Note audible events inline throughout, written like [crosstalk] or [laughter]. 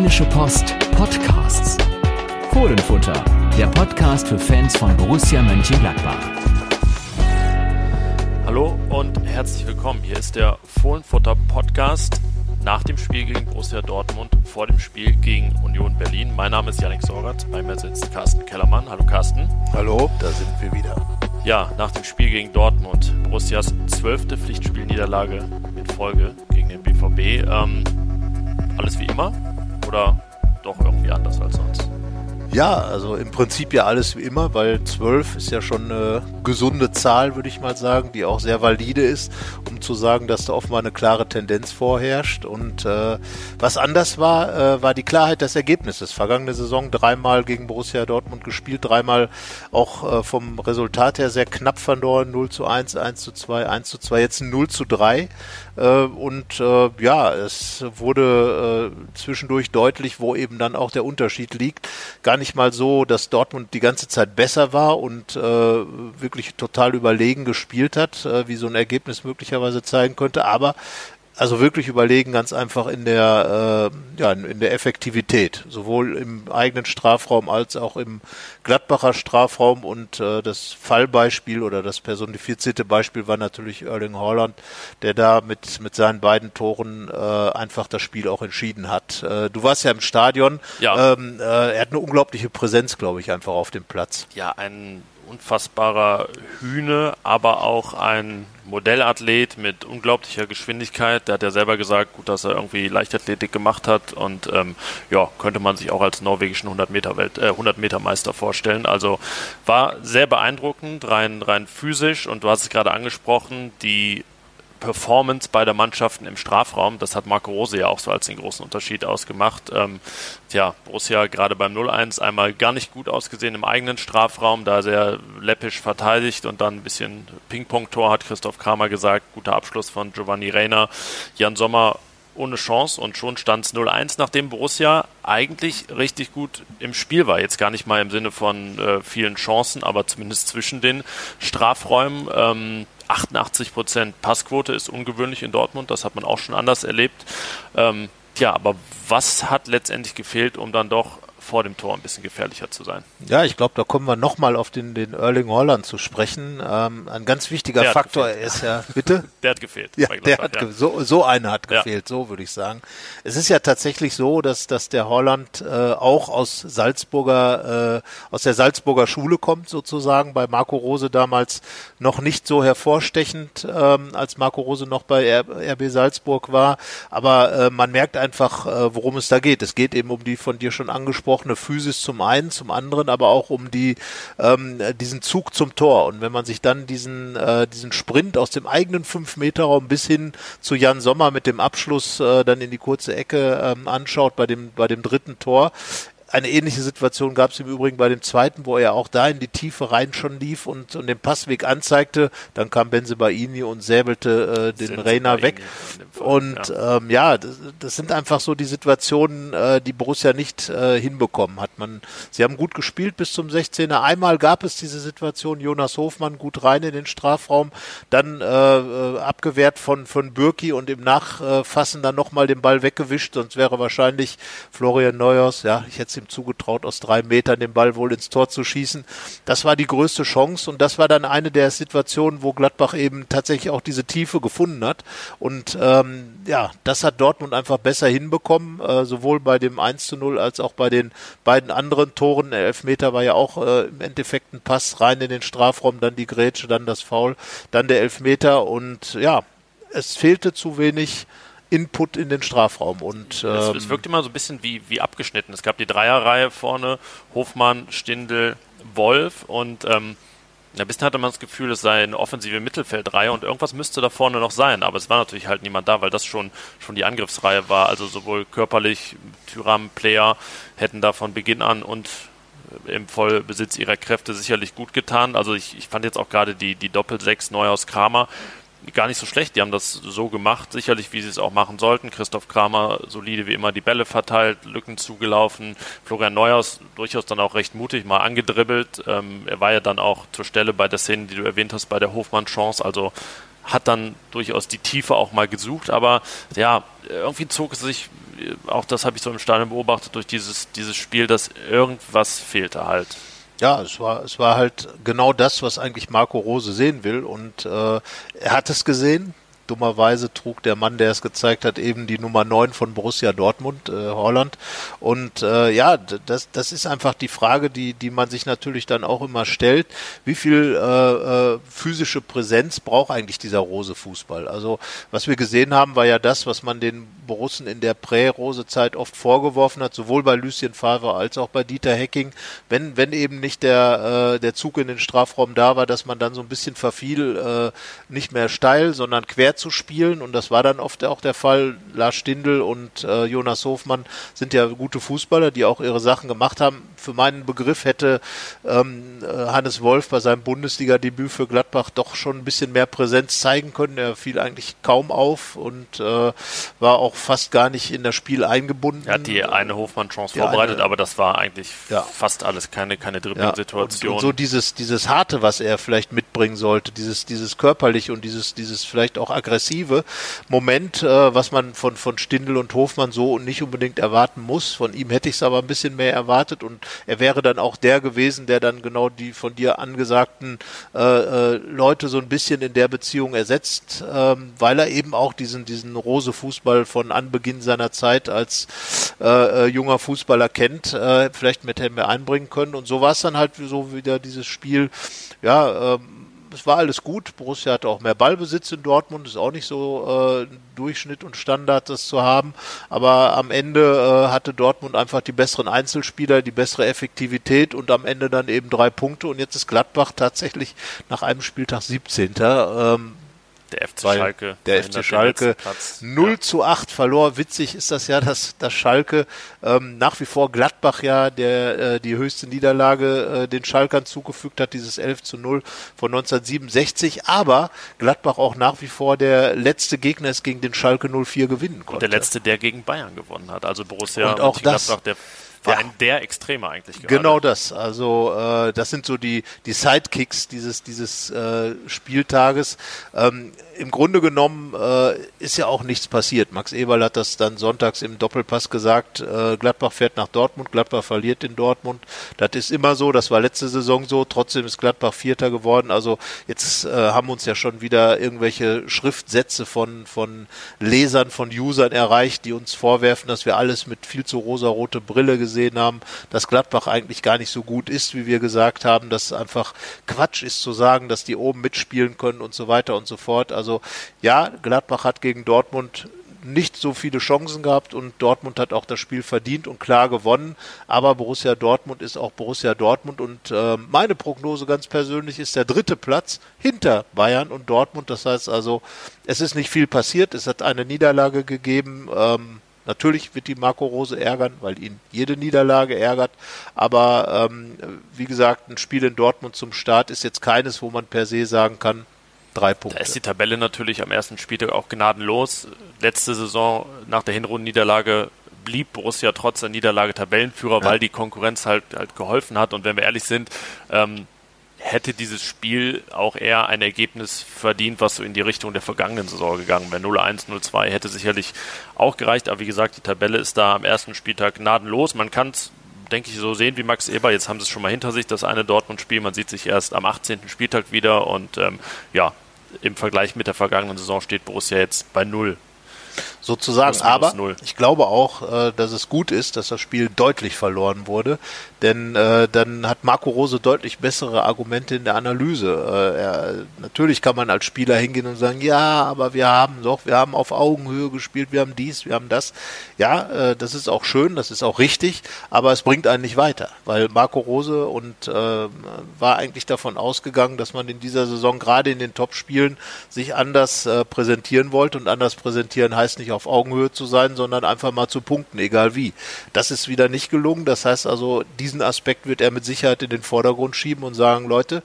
Rheinische Post Podcasts. Fohlenfutter, der Podcast für Fans von Borussia Mönchengladbach. Hallo und herzlich willkommen. Hier ist der Fohlenfutter Podcast nach dem Spiel gegen Borussia Dortmund, vor dem Spiel gegen Union Berlin. Mein Name ist Janik Sorgat, bei mir sitzt Carsten Kellermann. Hallo Carsten. Hallo, da sind wir wieder. Ja, nach dem Spiel gegen Dortmund, Borussias zwölfte Pflichtspielniederlage in Folge gegen den BVB. Ähm, alles wie immer oder doch irgendwie anders als sonst? Ja, also im Prinzip ja alles wie immer, weil 12 ist ja schon eine gesunde Zahl, würde ich mal sagen, die auch sehr valide ist, um zu sagen, dass da offenbar eine klare Tendenz vorherrscht. Und äh, was anders war, äh, war die Klarheit des Ergebnisses. Vergangene Saison dreimal gegen Borussia Dortmund gespielt, dreimal auch äh, vom Resultat her sehr knapp verloren, 0 zu 1, 1 zu 2, 1 zu 2, jetzt 0 zu 3. Äh, und äh, ja, es wurde äh, zwischendurch deutlich, wo eben dann auch der Unterschied liegt. Gar nicht mal so, dass Dortmund die ganze Zeit besser war und äh, wirklich total überlegen gespielt hat, äh, wie so ein Ergebnis möglicherweise zeigen könnte, aber also wirklich überlegen, ganz einfach in der, äh, ja, in der Effektivität, sowohl im eigenen Strafraum als auch im Gladbacher Strafraum. Und äh, das Fallbeispiel oder das personifizierte Beispiel war natürlich Erling Haaland, der da mit, mit seinen beiden Toren äh, einfach das Spiel auch entschieden hat. Äh, du warst ja im Stadion. Ja. Ähm, äh, er hat eine unglaubliche Präsenz, glaube ich, einfach auf dem Platz. Ja, ein unfassbarer Hühne, aber auch ein Modellathlet mit unglaublicher Geschwindigkeit. Der hat ja selber gesagt, gut, dass er irgendwie Leichtathletik gemacht hat und ähm, ja, könnte man sich auch als norwegischen 100 Meter Welt, äh, 100 Meter Meister vorstellen. Also war sehr beeindruckend, rein rein physisch und du hast es gerade angesprochen, die Performance beider Mannschaften im Strafraum. Das hat Marco Rose ja auch so als den großen Unterschied ausgemacht. Ähm, tja, Borussia gerade beim 0-1 einmal gar nicht gut ausgesehen im eigenen Strafraum, da sehr läppisch verteidigt und dann ein bisschen Ping-Pong-Tor, hat Christoph Kramer gesagt. Guter Abschluss von Giovanni Reiner. Jan Sommer ohne Chance und schon stand es 0-1, nachdem Borussia eigentlich richtig gut im Spiel war. Jetzt gar nicht mal im Sinne von äh, vielen Chancen, aber zumindest zwischen den Strafräumen. Ähm, 88% Passquote ist ungewöhnlich in Dortmund, das hat man auch schon anders erlebt. Ähm, ja, aber was hat letztendlich gefehlt, um dann doch vor dem Tor ein bisschen gefährlicher zu sein. Ja, ich glaube, da kommen wir nochmal auf den, den Erling Holland zu sprechen. Ähm, ein ganz wichtiger der Faktor ist ja, bitte? [laughs] Der hat gefehlt. Ja, der hat ja. so, so einer hat gefehlt, ja. so würde ich sagen. Es ist ja tatsächlich so, dass, dass der Holland äh, auch aus Salzburger, äh, aus der Salzburger Schule kommt sozusagen, bei Marco Rose damals noch nicht so hervorstechend, ähm, als Marco Rose noch bei RB Salzburg war. Aber äh, man merkt einfach, äh, worum es da geht. Es geht eben um die von dir schon angesprochene angesprochene Physis zum einen, zum anderen aber auch um die ähm, diesen Zug zum Tor. Und wenn man sich dann diesen äh, diesen Sprint aus dem eigenen 5-Meter-Raum bis hin zu Jan Sommer mit dem Abschluss äh, dann in die kurze Ecke ähm, anschaut bei dem bei dem dritten Tor, eine ähnliche Situation gab es im Übrigen bei dem zweiten, wo er auch da in die Tiefe rein schon lief und, und den Passweg anzeigte. Dann kam Benzebaini und säbelte äh, den Reiner weg. Fall, und ja, ähm, ja das, das, sind einfach so die Situationen, äh, die Borussia nicht äh, hinbekommen hat. Man, sie haben gut gespielt bis zum 16er. Einmal gab es diese Situation, Jonas Hofmann gut rein in den Strafraum, dann äh, äh abgewehrt von, von Bürki und im Nachfassen dann nochmal den Ball weggewischt, sonst wäre wahrscheinlich Florian Neuers, ja, ich hätte ihm zugetraut, aus drei Metern den Ball wohl ins Tor zu schießen. Das war die größte Chance und das war dann eine der Situationen, wo Gladbach eben tatsächlich auch diese Tiefe gefunden hat. Und ähm, ja, das hat Dortmund einfach besser hinbekommen, äh, sowohl bei dem 1 zu 0 als auch bei den beiden anderen Toren. Der Elfmeter war ja auch äh, im Endeffekt ein Pass rein in den Strafraum, dann die Grätsche, dann das Foul, dann der Elfmeter und ja, es fehlte zu wenig Input in den Strafraum. Und, ähm, es, es wirkt immer so ein bisschen wie, wie abgeschnitten. Es gab die Dreierreihe vorne, Hofmann, Stindel, Wolf und ähm, ein bisschen hatte man das Gefühl, es sei eine offensive Mittelfeldreihe und irgendwas müsste da vorne noch sein, aber es war natürlich halt niemand da, weil das schon, schon die Angriffsreihe war. Also sowohl körperlich, Tyram, Player hätten da von Beginn an und im Vollbesitz ihrer Kräfte sicherlich gut getan. Also ich, ich fand jetzt auch gerade die, die Doppel-6 Neuhaus Kramer gar nicht so schlecht. Die haben das so gemacht, sicherlich, wie sie es auch machen sollten. Christoph Kramer solide wie immer die Bälle verteilt, Lücken zugelaufen. Florian Neuers durchaus dann auch recht mutig mal angedribbelt. Ähm, er war ja dann auch zur Stelle bei der Szene, die du erwähnt hast, bei der Hofmann-Chance. Also hat dann durchaus die Tiefe auch mal gesucht, aber ja, irgendwie zog es sich, auch das habe ich so im Stadion beobachtet, durch dieses, dieses Spiel, dass irgendwas fehlte halt. Ja, es war, es war halt genau das, was eigentlich Marco Rose sehen will. Und äh, er hat es gesehen, Dummerweise trug der Mann, der es gezeigt hat, eben die Nummer 9 von Borussia Dortmund, äh, Holland. Und äh, ja, das, das ist einfach die Frage, die, die man sich natürlich dann auch immer stellt. Wie viel äh, äh, physische Präsenz braucht eigentlich dieser Rose-Fußball? Also was wir gesehen haben, war ja das, was man den Borussen in der Prä-Rose-Zeit oft vorgeworfen hat, sowohl bei Lucien Favre als auch bei Dieter Hecking, wenn, wenn eben nicht der, äh, der Zug in den Strafraum da war, dass man dann so ein bisschen verfiel, äh, nicht mehr steil, sondern quer zu spielen und das war dann oft auch der Fall. Lars Stindl und äh, Jonas Hofmann sind ja gute Fußballer, die auch ihre Sachen gemacht haben. Für meinen Begriff hätte ähm, äh, Hannes Wolf bei seinem Bundesliga-Debüt für Gladbach doch schon ein bisschen mehr Präsenz zeigen können. Er fiel eigentlich kaum auf und äh, war auch fast gar nicht in das Spiel eingebunden. Er hat die eine Hofmann-Chance vorbereitet, eine, aber das war eigentlich ja. fast alles keine, keine Dribbling-Situation. Ja, und, und, so dieses, dieses Harte, was er vielleicht mitbringen sollte, dieses, dieses körperlich und dieses, dieses vielleicht auch aggressiv aggressive Moment, äh, was man von, von Stindl und Hofmann so nicht unbedingt erwarten muss. Von ihm hätte ich es aber ein bisschen mehr erwartet und er wäre dann auch der gewesen, der dann genau die von dir angesagten äh, äh, Leute so ein bisschen in der Beziehung ersetzt, ähm, weil er eben auch diesen, diesen Rose-Fußball von Anbeginn seiner Zeit als äh, äh junger Fußballer kennt, äh, vielleicht mit mehr einbringen können. Und so war es dann halt so wieder dieses Spiel, ja, ähm, es war alles gut. Borussia hatte auch mehr Ballbesitz in Dortmund, ist auch nicht so äh, Durchschnitt und Standard, das zu haben. Aber am Ende äh, hatte Dortmund einfach die besseren Einzelspieler, die bessere Effektivität und am Ende dann eben drei Punkte. Und jetzt ist Gladbach tatsächlich nach einem Spieltag 17. Ähm, der FC Schalke. Der FC Schalke 0 ja. zu 8 verlor. Witzig ist das ja, dass, dass Schalke ähm, nach wie vor Gladbach ja der, äh, die höchste Niederlage äh, den Schalkern zugefügt hat, dieses 11 zu 0 von 1967. Aber Gladbach auch nach wie vor der letzte Gegner ist, gegen den Schalke 04 gewinnen konnte. Und der letzte, der gegen Bayern gewonnen hat. Also Borussia und auch das, Gladbach, der war ja. ein der Extreme eigentlich gerade. Genau das. Also äh, das sind so die die Sidekicks dieses dieses äh, Spieltages. Ähm, Im Grunde genommen äh, ist ja auch nichts passiert. Max Eberl hat das dann sonntags im Doppelpass gesagt. Äh, Gladbach fährt nach Dortmund, Gladbach verliert in Dortmund. Das ist immer so. Das war letzte Saison so. Trotzdem ist Gladbach Vierter geworden. Also jetzt äh, haben uns ja schon wieder irgendwelche Schriftsätze von von Lesern, von Usern erreicht, die uns vorwerfen, dass wir alles mit viel zu rosarote Brille gesehen haben, dass Gladbach eigentlich gar nicht so gut ist, wie wir gesagt haben, dass einfach Quatsch ist zu sagen, dass die oben mitspielen können und so weiter und so fort. Also ja, Gladbach hat gegen Dortmund nicht so viele Chancen gehabt und Dortmund hat auch das Spiel verdient und klar gewonnen. Aber Borussia Dortmund ist auch Borussia Dortmund und äh, meine Prognose ganz persönlich ist der dritte Platz hinter Bayern und Dortmund. Das heißt also, es ist nicht viel passiert. Es hat eine Niederlage gegeben. Ähm, Natürlich wird die Marco Rose ärgern, weil ihn jede Niederlage ärgert. Aber ähm, wie gesagt, ein Spiel in Dortmund zum Start ist jetzt keines, wo man per se sagen kann, drei Punkte. Da ist die Tabelle natürlich am ersten Spieltag auch gnadenlos. Letzte Saison nach der Hinrundenniederlage blieb Borussia trotz der Niederlage Tabellenführer, ja. weil die Konkurrenz halt, halt geholfen hat. Und wenn wir ehrlich sind, ähm, hätte dieses Spiel auch eher ein Ergebnis verdient, was so in die Richtung der vergangenen Saison gegangen wäre. 0-1, 0-2 hätte sicherlich auch gereicht, aber wie gesagt, die Tabelle ist da am ersten Spieltag gnadenlos. Man kann es, denke ich, so sehen wie Max Eber. Jetzt haben sie es schon mal hinter sich, das eine Dortmund-Spiel. Man sieht sich erst am 18. Spieltag wieder und ähm, ja, im Vergleich mit der vergangenen Saison steht Borussia jetzt bei 0 sozusagen. Aber ich glaube auch, äh, dass es gut ist, dass das Spiel deutlich verloren wurde, denn äh, dann hat Marco Rose deutlich bessere Argumente in der Analyse. Äh, er, natürlich kann man als Spieler hingehen und sagen, ja, aber wir haben doch, wir haben auf Augenhöhe gespielt, wir haben dies, wir haben das. Ja, äh, das ist auch schön, das ist auch richtig, aber es bringt einen nicht weiter, weil Marco Rose und äh, war eigentlich davon ausgegangen, dass man in dieser Saison gerade in den Top-Spielen sich anders äh, präsentieren wollte und anders präsentieren heißt nicht auf Augenhöhe zu sein, sondern einfach mal zu punkten, egal wie. Das ist wieder nicht gelungen. Das heißt also, diesen Aspekt wird er mit Sicherheit in den Vordergrund schieben und sagen, Leute,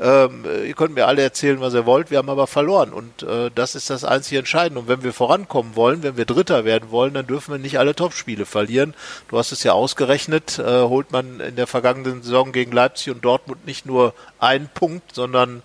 ähm, ihr könnt mir alle erzählen, was ihr wollt, wir haben aber verloren. Und äh, das ist das einzige Entscheidende. Und wenn wir vorankommen wollen, wenn wir Dritter werden wollen, dann dürfen wir nicht alle Topspiele verlieren. Du hast es ja ausgerechnet, äh, holt man in der vergangenen Saison gegen Leipzig und Dortmund nicht nur einen Punkt, sondern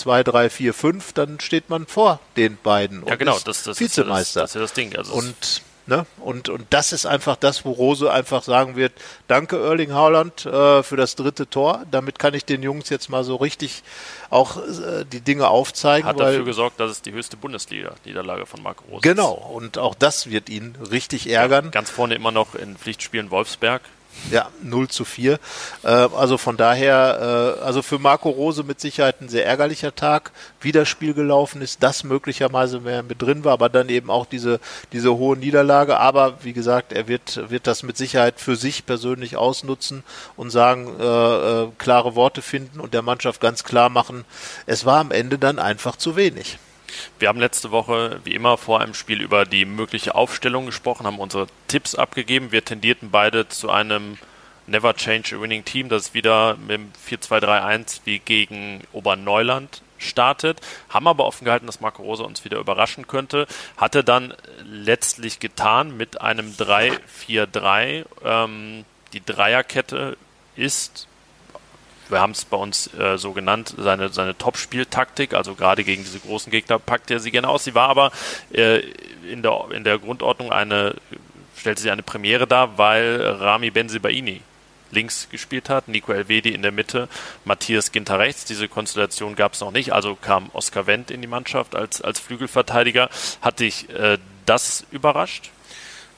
2, 3, 4, 5, dann steht man vor den beiden. Ja, genau, das, das Vizemeister. Ist ja das, das, ist ja das Ding. Also und Ne? Und, und das ist einfach das, wo Rose einfach sagen wird, danke Erling Haaland äh, für das dritte Tor. Damit kann ich den Jungs jetzt mal so richtig auch äh, die Dinge aufzeigen. Hat dafür gesorgt, dass es die höchste Bundesliga-Niederlage von Marco Rose Genau, und auch das wird ihn richtig ärgern. Ja, ganz vorne immer noch in Pflichtspielen Wolfsberg. Ja, 0 zu 4. Äh, also von daher, äh, also für Marco Rose mit Sicherheit ein sehr ärgerlicher Tag. Wie das Spiel gelaufen ist, das möglicherweise mehr mit drin war, aber dann eben auch diese, diese hohe Niederlage. Aber wie gesagt, er wird, wird das mit Sicherheit für sich persönlich ausnutzen und sagen, äh, äh, klare Worte finden und der Mannschaft ganz klar machen, es war am Ende dann einfach zu wenig. Wir haben letzte Woche, wie immer, vor einem Spiel über die mögliche Aufstellung gesprochen, haben unsere Tipps abgegeben. Wir tendierten beide zu einem Never Change a Winning Team, das wieder mit dem 4-2-3-1 wie gegen Oberneuland startet, haben aber offen gehalten, dass Marco Rosa uns wieder überraschen könnte, hatte dann letztlich getan mit einem 3-4-3. Ähm, die Dreierkette ist wir haben es bei uns äh, so genannt, seine, seine Top-Spieltaktik, also gerade gegen diese großen Gegner packt er sie gerne aus. Sie war aber äh, in, der, in der Grundordnung eine, stellte sie eine Premiere dar, weil Rami Benzibaini links gespielt hat, Nico Elvedi in der Mitte, Matthias Ginter rechts. Diese Konstellation gab es noch nicht, also kam Oskar Wendt in die Mannschaft als, als Flügelverteidiger. Hat dich äh, das überrascht?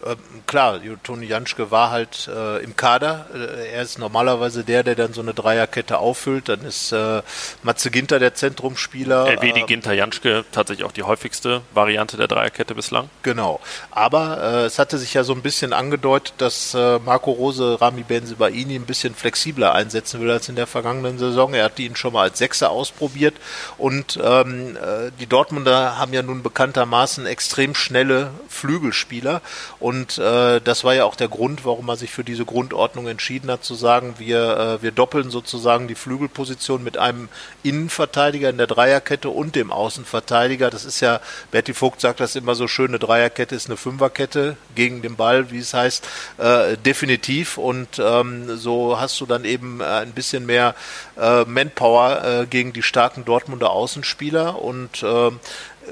Ähm, klar, Toni Janschke war halt äh, im Kader. Äh, er ist normalerweise der, der dann so eine Dreierkette auffüllt. Dann ist äh, Matze Ginter der Zentrumspieler. LW die Ginter Janschke tatsächlich auch die häufigste Variante der Dreierkette bislang. Genau. Aber äh, es hatte sich ja so ein bisschen angedeutet, dass äh, Marco Rose Rami Benzebaini ein bisschen flexibler einsetzen will als in der vergangenen Saison. Er hat ihn schon mal als Sechser ausprobiert. Und ähm, äh, die Dortmunder haben ja nun bekanntermaßen extrem schnelle Flügelspieler. Und und äh, das war ja auch der Grund, warum man sich für diese Grundordnung entschieden hat, zu sagen, wir, äh, wir doppeln sozusagen die Flügelposition mit einem Innenverteidiger in der Dreierkette und dem Außenverteidiger. Das ist ja, Berti Vogt sagt das immer so schön, eine Dreierkette ist eine Fünferkette gegen den Ball, wie es heißt, äh, definitiv. Und ähm, so hast du dann eben äh, ein bisschen mehr äh, Manpower äh, gegen die starken Dortmunder Außenspieler und äh,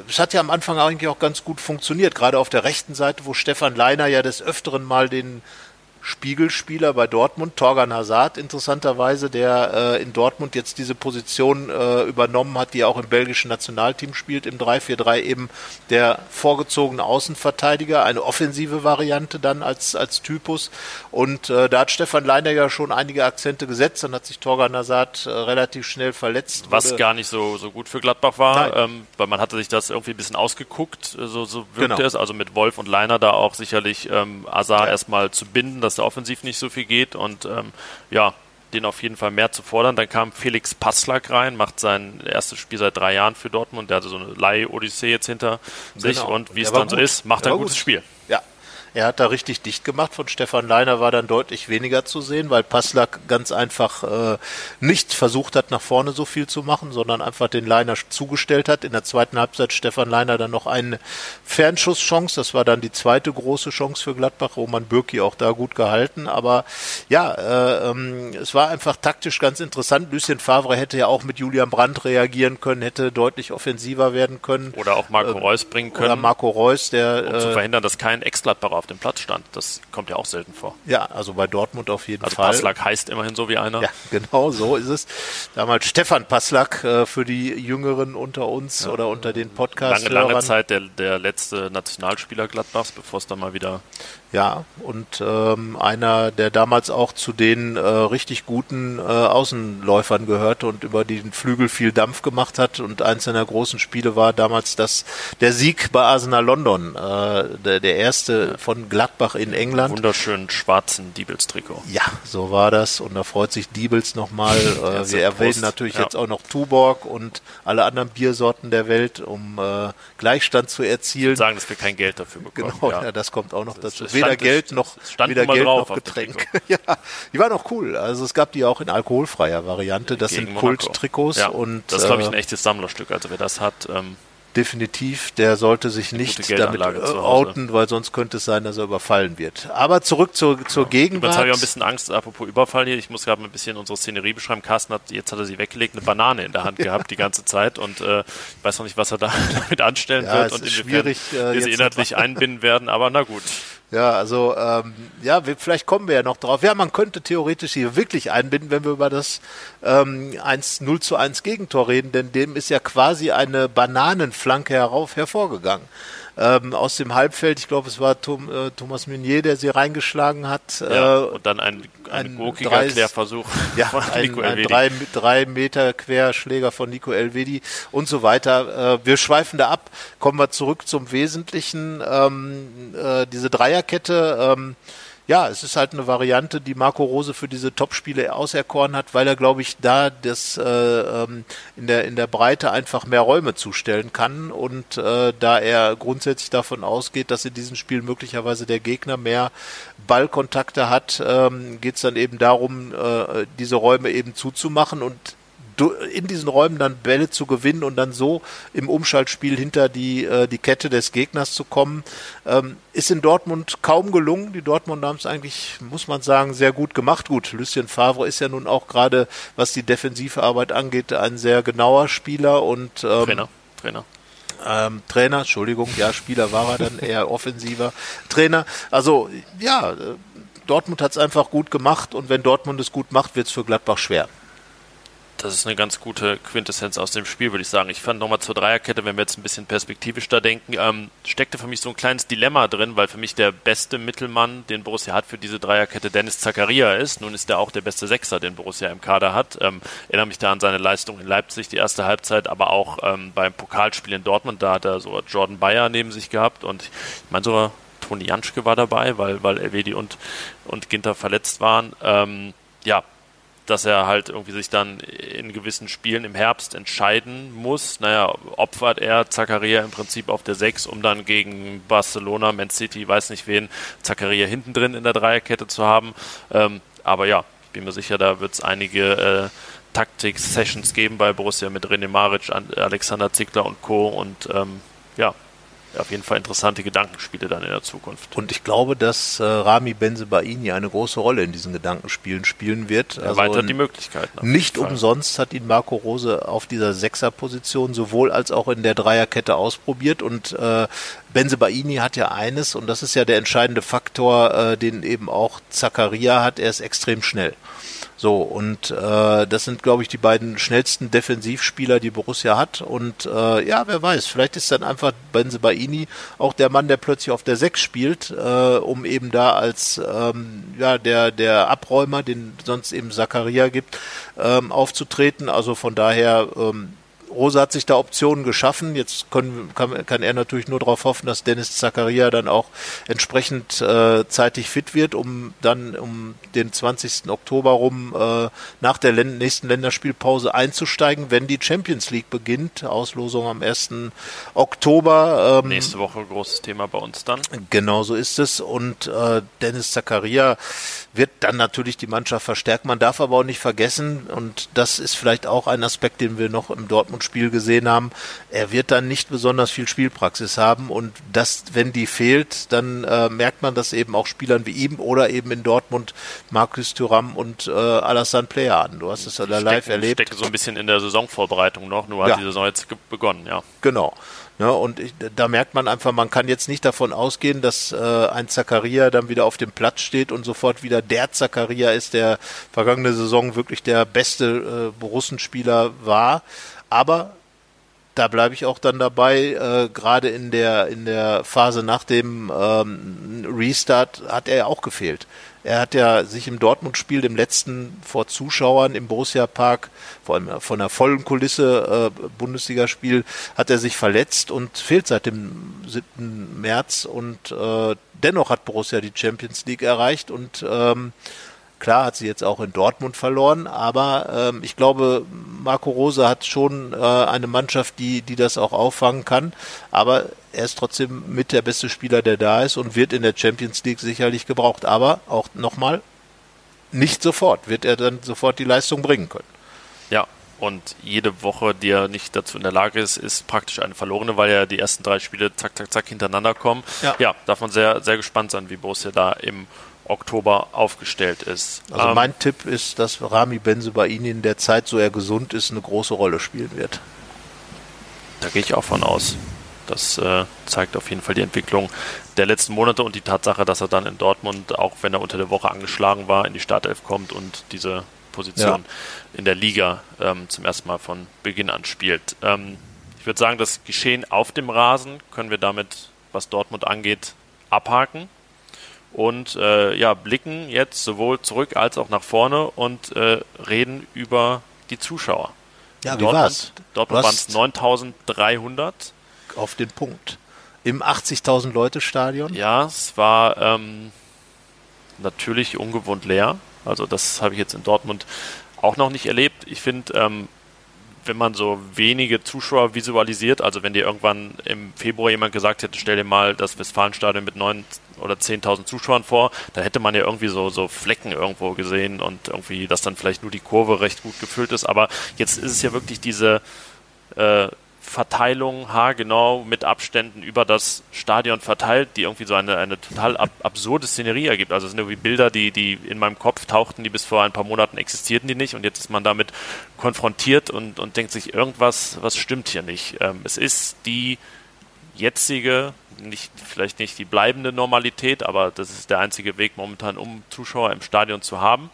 es hat ja am Anfang eigentlich auch ganz gut funktioniert, gerade auf der rechten Seite, wo Stefan Leiner ja des Öfteren mal den Spiegelspieler bei Dortmund, Torgan Hazard interessanterweise, der äh, in Dortmund jetzt diese Position äh, übernommen hat, die er auch im belgischen Nationalteam spielt, im 3-4-3 eben der vorgezogene Außenverteidiger, eine offensive Variante dann als, als Typus. Und äh, da hat Stefan Leiner ja schon einige Akzente gesetzt, dann hat sich Torgan Hazard äh, relativ schnell verletzt. Was gar nicht so, so gut für Gladbach war, ähm, weil man hatte sich das irgendwie ein bisschen ausgeguckt, äh, so, so wirkte genau. es, also mit Wolf und Leiner da auch sicherlich ähm, Hazard ja. erstmal zu binden, dass da offensiv nicht so viel geht und ähm, ja, den auf jeden Fall mehr zu fordern. Dann kam Felix Passlack rein, macht sein erstes Spiel seit drei Jahren für Dortmund. Der hatte so eine Leih-Odyssee jetzt hinter genau. sich und wie es dann gut. so ist, macht er ein gutes gut. Spiel. Er hat da richtig dicht gemacht. Von Stefan Leiner war dann deutlich weniger zu sehen, weil Passlack ganz einfach äh, nicht versucht hat, nach vorne so viel zu machen, sondern einfach den Leiner zugestellt hat. In der zweiten Halbzeit Stefan Leiner dann noch eine Fernschusschance. Das war dann die zweite große Chance für Gladbach. Roman Bürki auch da gut gehalten. Aber ja, äh, ähm, es war einfach taktisch ganz interessant. Lucien Favre hätte ja auch mit Julian Brandt reagieren können, hätte deutlich offensiver werden können. Oder auch Marco äh, Reus bringen können. Oder Marco Reus, der. Um zu äh, verhindern, dass kein Ex-Gladbacher auf dem Platz stand. Das kommt ja auch selten vor. Ja, also bei Dortmund auf jeden also Fall. Passlack heißt immerhin so wie einer. Ja, genau, so ist es. Damals Stefan Passlack äh, für die Jüngeren unter uns ja. oder unter den Podcasts. Lange, lange Zeit der, der letzte Nationalspieler Gladbachs, bevor es dann mal wieder ja, und ähm, einer, der damals auch zu den äh, richtig guten äh, Außenläufern gehörte und über den Flügel viel Dampf gemacht hat. Und eins seiner großen Spiele war damals das der Sieg bei Arsenal London, äh, der, der erste von Gladbach in England. Wunderschönen schwarzen Diebels-Trikot. Ja, so war das. Und da freut sich Diebels nochmal. Äh, wir erwähnen natürlich ja. jetzt auch noch Tuborg und alle anderen Biersorten der Welt, um äh, Gleichstand zu erzielen. Sagen, dass wir kein Geld dafür bekommen. Genau, ja, ja das kommt auch noch das dazu weder Geld noch, weder Geld noch Getränk. [laughs] ja, die waren auch cool. Also es gab die auch in alkoholfreier Variante. Das Gegen sind Kult-Trikots. Ja, und das ist, glaube ich, ein äh, echtes Sammlerstück. Also wer das hat, ähm, definitiv, der sollte sich nicht damit outen, weil sonst könnte es sein, dass er überfallen wird. Aber zurück zur, zur ja. Gegenwart. Jetzt habe ich auch ein bisschen Angst, apropos Überfall hier. Ich muss gerade ein bisschen unsere Szenerie beschreiben. Carsten hat, jetzt hat er sie weggelegt, eine Banane in der Hand [laughs] gehabt die ganze Zeit und äh, ich weiß noch nicht, was er da [laughs] damit anstellen ja, wird und inwiefern äh, wir sie inhaltlich einbinden werden, aber na gut. Ja, also ähm, ja, wir, vielleicht kommen wir ja noch drauf. Ja, man könnte theoretisch hier wirklich einbinden, wenn wir über das ähm, 1 0 zu 1 Gegentor reden, denn dem ist ja quasi eine Bananenflanke herauf hervorgegangen ähm, aus dem Halbfeld. Ich glaube, es war Tom, äh, Thomas Meunier, der sie reingeschlagen hat. Ja, äh, und dann ein, ein, ein gurkiger drei, Klärversuch [laughs] ja, von ein, Nico ein drei, drei Meter Querschläger von Nico Elvedi und so weiter. Äh, wir schweifen da ab, kommen wir zurück zum Wesentlichen. Ähm, äh, diese Dreierkette ähm, ja, es ist halt eine Variante, die Marco Rose für diese Topspiele auserkoren hat, weil er, glaube ich, da das äh, ähm, in der in der Breite einfach mehr Räume zustellen kann und äh, da er grundsätzlich davon ausgeht, dass in diesem Spiel möglicherweise der Gegner mehr Ballkontakte hat, ähm, geht es dann eben darum, äh, diese Räume eben zuzumachen und in diesen Räumen dann Bälle zu gewinnen und dann so im Umschaltspiel hinter die, äh, die Kette des Gegners zu kommen, ähm, ist in Dortmund kaum gelungen. Die Dortmund haben es eigentlich, muss man sagen, sehr gut gemacht. Gut, Lucien Favre ist ja nun auch gerade, was die defensive Arbeit angeht, ein sehr genauer Spieler und ähm, Trainer. Trainer. Ähm, Trainer, Entschuldigung, ja, Spieler war er dann eher offensiver Trainer. Also ja, äh, Dortmund hat es einfach gut gemacht und wenn Dortmund es gut macht, wird es für Gladbach schwer das ist eine ganz gute Quintessenz aus dem Spiel, würde ich sagen. Ich fand nochmal zur Dreierkette, wenn wir jetzt ein bisschen perspektivisch da denken, ähm, steckte für mich so ein kleines Dilemma drin, weil für mich der beste Mittelmann, den Borussia hat für diese Dreierkette, Dennis Zakaria ist. Nun ist er auch der beste Sechser, den Borussia im Kader hat. Ähm, erinnere mich da an seine Leistung in Leipzig, die erste Halbzeit, aber auch ähm, beim Pokalspiel in Dortmund, da hat er so Jordan Bayer neben sich gehabt und ich meine sogar Toni Janschke war dabei, weil, weil Elvedi und, und Ginter verletzt waren. Ähm, ja, dass er halt irgendwie sich dann in gewissen Spielen im Herbst entscheiden muss. Naja, opfert er Zakaria im Prinzip auf der 6, um dann gegen Barcelona, Man City, weiß nicht wen, Zakaria hinten drin in der Dreierkette zu haben. Ähm, aber ja, bin mir sicher, da wird es einige äh, Taktik-Sessions geben bei Borussia mit René Maric, Alexander Zickler und Co. Und ähm, ja, auf jeden Fall interessante Gedankenspiele dann in der Zukunft. Und ich glaube, dass äh, Rami Benzebaini eine große Rolle in diesen Gedankenspielen spielen wird. Erweitert also die Möglichkeiten. Nicht umsonst hat ihn Marco Rose auf dieser Sechserposition sowohl als auch in der Dreierkette ausprobiert und äh, Benzebaini hat ja eines und das ist ja der entscheidende Faktor, äh, den eben auch Zakaria hat. Er ist extrem schnell. So, und äh, das sind, glaube ich, die beiden schnellsten Defensivspieler, die Borussia hat. Und äh, ja, wer weiß, vielleicht ist dann einfach Benze Baini auch der Mann, der plötzlich auf der 6 spielt, äh, um eben da als ähm, ja, der, der Abräumer, den sonst eben Zakaria gibt, ähm, aufzutreten. Also von daher ähm, Rose hat sich da Optionen geschaffen. Jetzt können, kann, kann, er natürlich nur darauf hoffen, dass Dennis Zakaria dann auch entsprechend äh, zeitig fit wird, um dann um den 20. Oktober rum äh, nach der Län nächsten Länderspielpause einzusteigen, wenn die Champions League beginnt. Auslosung am 1. Oktober. Ähm, Nächste Woche großes Thema bei uns dann. Genau so ist es. Und äh, Dennis Zakaria wird dann natürlich die Mannschaft verstärken. Man darf aber auch nicht vergessen, und das ist vielleicht auch ein Aspekt, den wir noch im Dortmund-Spiel gesehen haben, er wird dann nicht besonders viel Spielpraxis haben und das, wenn die fehlt, dann äh, merkt man das eben auch Spielern wie ihm oder eben in Dortmund Markus Thuram und äh, Alassane Player an. Du hast es ja live erlebt. Ich stecke so ein bisschen in der Saisonvorbereitung noch, nur hat ja. die Saison jetzt begonnen, ja. Genau. Ja, und ich, da merkt man einfach, man kann jetzt nicht davon ausgehen, dass äh, ein Zakaria dann wieder auf dem Platz steht und sofort wieder der Zakaria ist, der vergangene Saison wirklich der beste äh, Borussenspieler war. Aber da bleibe ich auch dann dabei. Äh, Gerade in der in der Phase nach dem ähm, Restart hat er ja auch gefehlt. Er hat ja sich im Dortmund-Spiel, im letzten vor Zuschauern im Borussia-Park, vor allem von einer vollen Kulisse äh, Bundesligaspiel, hat er sich verletzt und fehlt seit dem 7. März. Und äh, dennoch hat Borussia die Champions League erreicht und ähm, Klar hat sie jetzt auch in Dortmund verloren, aber ähm, ich glaube, Marco Rose hat schon äh, eine Mannschaft, die, die das auch auffangen kann. Aber er ist trotzdem mit der beste Spieler, der da ist und wird in der Champions League sicherlich gebraucht. Aber auch nochmal, nicht sofort wird er dann sofort die Leistung bringen können. Ja, und jede Woche, die er nicht dazu in der Lage ist, ist praktisch eine verlorene, weil ja die ersten drei Spiele zack, zack, zack hintereinander kommen. Ja, ja darf man sehr, sehr gespannt sein, wie Borussia da im Oktober aufgestellt ist. Also ähm, mein Tipp ist, dass Rami Benzebaini in der Zeit, so er gesund ist, eine große Rolle spielen wird. Da gehe ich auch von aus. Das äh, zeigt auf jeden Fall die Entwicklung der letzten Monate und die Tatsache, dass er dann in Dortmund, auch wenn er unter der Woche angeschlagen war, in die Startelf kommt und diese Position ja. in der Liga ähm, zum ersten Mal von Beginn an spielt. Ähm, ich würde sagen, das Geschehen auf dem Rasen können wir damit, was Dortmund angeht, abhaken und äh, ja, blicken jetzt sowohl zurück als auch nach vorne und äh, reden über die Zuschauer. Ja, wie Dortmund, war's? Dortmund waren es 9300. Auf den Punkt. Im 80.000 Leute Stadion? Ja, es war ähm, natürlich ungewohnt leer. Also das habe ich jetzt in Dortmund auch noch nicht erlebt. Ich finde, ähm, wenn man so wenige Zuschauer visualisiert, also wenn dir irgendwann im Februar jemand gesagt hätte, stell dir mal das Westfalenstadion mit neun oder 10.000 Zuschauern vor, da hätte man ja irgendwie so, so Flecken irgendwo gesehen und irgendwie, dass dann vielleicht nur die Kurve recht gut gefüllt ist. Aber jetzt ist es ja wirklich diese äh, Verteilung haargenau mit Abständen über das Stadion verteilt, die irgendwie so eine, eine total ab absurde Szenerie ergibt. Also es sind irgendwie Bilder, die, die in meinem Kopf tauchten, die bis vor ein paar Monaten existierten die nicht und jetzt ist man damit konfrontiert und, und denkt sich, irgendwas, was stimmt hier nicht. Ähm, es ist die jetzige, nicht, vielleicht nicht die bleibende Normalität, aber das ist der einzige Weg momentan, um Zuschauer im Stadion zu haben.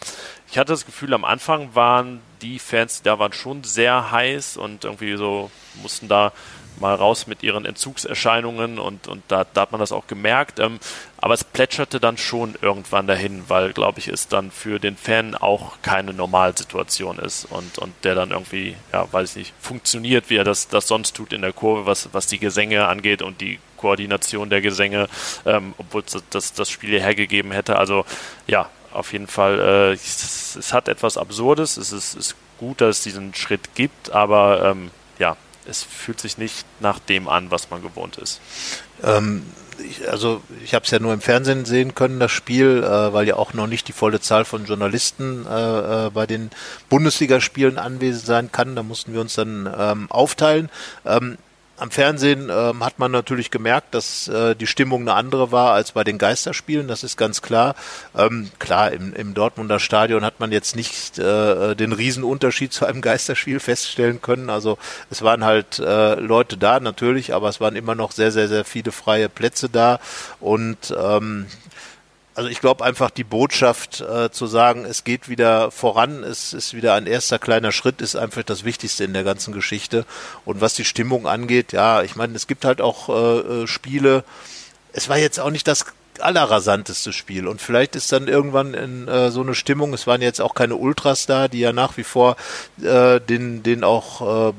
Ich hatte das Gefühl, am Anfang waren die Fans, die da waren, schon sehr heiß und irgendwie so mussten da mal raus mit ihren Entzugserscheinungen und, und da, da hat man das auch gemerkt. Ähm, aber es plätscherte dann schon irgendwann dahin, weil, glaube ich, es dann für den Fan auch keine Normalsituation ist und, und der dann irgendwie, ja, weiß ich nicht, funktioniert, wie er das, das sonst tut in der Kurve, was, was die Gesänge angeht und die Koordination der Gesänge, ähm, obwohl das, das Spiel hergegeben hätte. Also ja, auf jeden Fall, äh, es, es, hat etwas Absurdes, es ist, ist, gut, dass es diesen Schritt gibt, aber ähm, es fühlt sich nicht nach dem an, was man gewohnt ist. Ähm, ich, also ich habe es ja nur im Fernsehen sehen können, das Spiel, äh, weil ja auch noch nicht die volle Zahl von Journalisten äh, äh, bei den Bundesligaspielen anwesend sein kann. Da mussten wir uns dann ähm, aufteilen. Ähm, am Fernsehen ähm, hat man natürlich gemerkt, dass äh, die Stimmung eine andere war als bei den Geisterspielen, das ist ganz klar. Ähm, klar, im, im Dortmunder Stadion hat man jetzt nicht äh, den Riesenunterschied zu einem Geisterspiel feststellen können. Also es waren halt äh, Leute da natürlich, aber es waren immer noch sehr, sehr, sehr viele freie Plätze da. Und ähm, also ich glaube einfach die Botschaft äh, zu sagen, es geht wieder voran, es ist wieder ein erster kleiner Schritt, ist einfach das Wichtigste in der ganzen Geschichte. Und was die Stimmung angeht, ja, ich meine, es gibt halt auch äh, äh Spiele. Es war jetzt auch nicht das allerrasanteste Spiel. Und vielleicht ist dann irgendwann in äh, so eine Stimmung, es waren jetzt auch keine Ultras da, die ja nach wie vor äh, den, den auch äh,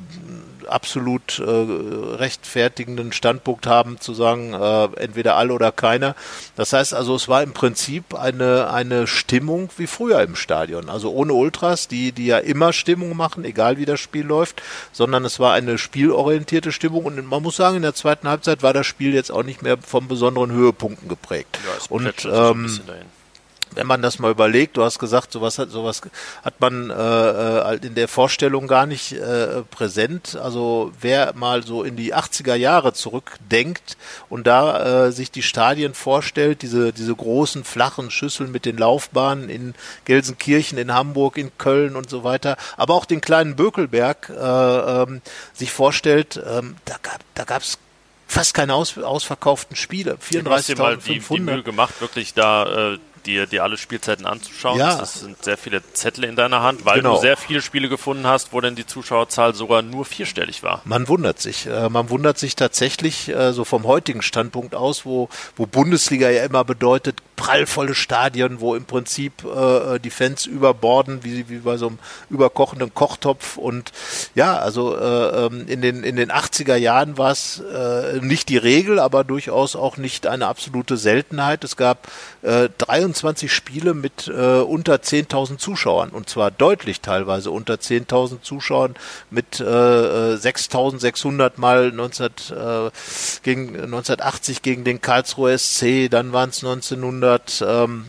absolut äh, rechtfertigenden Standpunkt haben, zu sagen, äh, entweder alle oder keiner. Das heißt also, es war im Prinzip eine, eine Stimmung wie früher im Stadion. Also ohne Ultras, die, die ja immer Stimmung machen, egal wie das Spiel läuft, sondern es war eine spielorientierte Stimmung und man muss sagen, in der zweiten Halbzeit war das Spiel jetzt auch nicht mehr von besonderen Höhepunkten geprägt. Ja, und ähm, wenn man das mal überlegt, du hast gesagt, sowas hat sowas hat man äh, äh halt in der Vorstellung gar nicht äh, präsent. Also wer mal so in die 80er Jahre zurückdenkt und da äh, sich die Stadien vorstellt, diese diese großen flachen Schüsseln mit den Laufbahnen in Gelsenkirchen, in Hamburg, in Köln und so weiter, aber auch den kleinen Bökelberg äh, ähm, sich vorstellt, ähm, da gab da gab's fast keine aus, ausverkauften Spiele. 34.500. Du hast dir mal die, die Mühe gemacht, wirklich da äh, dir, dir alle Spielzeiten anzuschauen. Ja. Das sind sehr viele Zettel in deiner Hand, weil genau. du sehr viele Spiele gefunden hast, wo denn die Zuschauerzahl sogar nur vierstellig war. Man wundert sich. Äh, man wundert sich tatsächlich äh, so vom heutigen Standpunkt aus, wo, wo Bundesliga ja immer bedeutet, prallvolle Stadien, wo im Prinzip äh, die Fans überborden, wie, wie bei so einem überkochenden Kochtopf. Und ja, also äh, ähm, in, den, in den 80er Jahren war es äh, nicht die Regel, aber durchaus auch nicht eine absolute Seltenheit. Es gab äh, 23 Spiele mit äh, unter 10.000 Zuschauern und zwar deutlich teilweise unter 10.000 Zuschauern mit äh, 6.600 mal 19, äh, gegen, 1980 gegen den Karlsruhe SC, dann waren es 1900 ähm,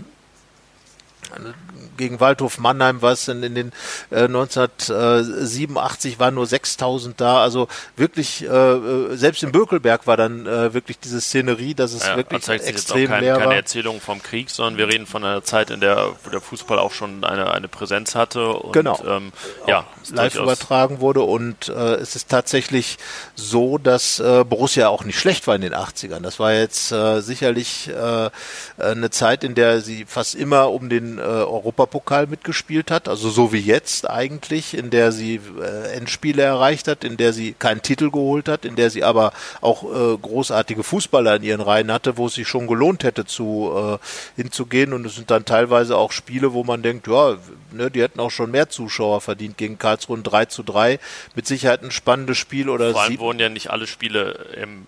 gegen Waldhof Mannheim war es in, in den äh, 1987 waren nur 6000 da. Also wirklich, äh, äh, selbst in Bökelberg war dann äh, wirklich diese Szenerie, dass es ja, wirklich das heißt, extrem kein, leer war. Keine Erzählung vom Krieg, sondern wir reden von einer Zeit, in der wo der Fußball auch schon eine, eine Präsenz hatte und genau. ähm, ja, live übertragen wurde. Und äh, es ist tatsächlich so, dass äh, Borussia auch nicht schlecht war in den 80ern. Das war jetzt äh, sicherlich äh, eine Zeit, in der sie fast immer um den äh, Europapokal mitgespielt hat, also so wie jetzt eigentlich, in der sie äh, Endspiele erreicht hat, in der sie keinen Titel geholt hat, in der sie aber auch äh, großartige Fußballer in ihren Reihen hatte, wo es sich schon gelohnt hätte zu äh, hinzugehen und es sind dann teilweise auch Spiele, wo man denkt, ja, ne, die hätten auch schon mehr Zuschauer verdient gegen Karlsruhe 3 zu 3, mit Sicherheit ein spannendes Spiel oder Vor allem wurden ja nicht alle Spiele im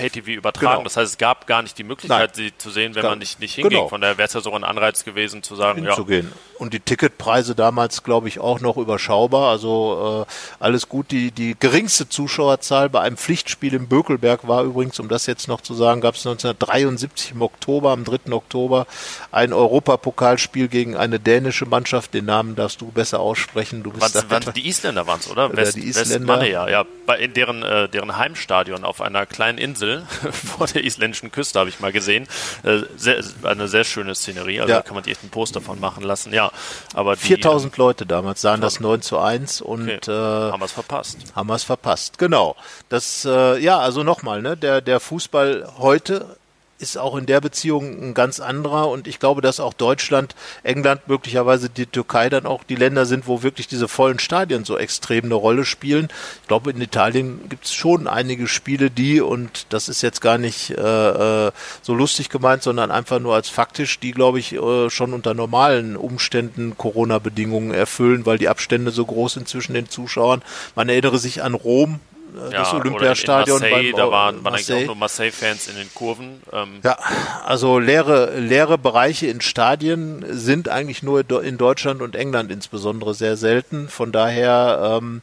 Pay-TV übertragen. Genau. Das heißt, es gab gar nicht die Möglichkeit, Nein. sie zu sehen, wenn man nicht, nicht hinging. Genau. Von daher wäre es ja so ein Anreiz gewesen, zu sagen, Hinzugehen. ja. Und die Ticketpreise damals, glaube ich, auch noch überschaubar. Also äh, alles gut. Die, die geringste Zuschauerzahl bei einem Pflichtspiel im Bökelberg war übrigens, um das jetzt noch zu sagen, gab es 1973 im Oktober, am 3. Oktober, ein Europapokalspiel gegen eine dänische Mannschaft. Den Namen darfst du besser aussprechen. Du bist was, was, die Isländer waren es, oder? West, die Isländer. West ja, ja. In deren, äh, deren Heimstadion auf einer kleinen Insel Insel [laughs] vor der isländischen Küste, habe ich mal gesehen. Äh, sehr, eine sehr schöne Szenerie, also ja. da kann man echt ein Poster von machen lassen. Ja, aber 4000 Leute damals sahen das 9 zu 1 und okay. äh, haben wir es verpasst. Haben wir es verpasst, genau. Das, äh, ja, also nochmal, ne, der, der Fußball heute ist auch in der Beziehung ein ganz anderer und ich glaube, dass auch Deutschland, England, möglicherweise die Türkei dann auch die Länder sind, wo wirklich diese vollen Stadien so extrem eine Rolle spielen. Ich glaube, in Italien gibt es schon einige Spiele, die, und das ist jetzt gar nicht äh, äh, so lustig gemeint, sondern einfach nur als faktisch, die, glaube ich, äh, schon unter normalen Umständen Corona-Bedingungen erfüllen, weil die Abstände so groß sind zwischen den Zuschauern. Man erinnere sich an Rom, das ja, Olympiastadion. In Marseille, da waren, waren eigentlich auch nur Marseille-Fans in den Kurven. Ähm. Ja, also leere, leere Bereiche in Stadien sind eigentlich nur in Deutschland und England insbesondere sehr selten. Von daher, ähm,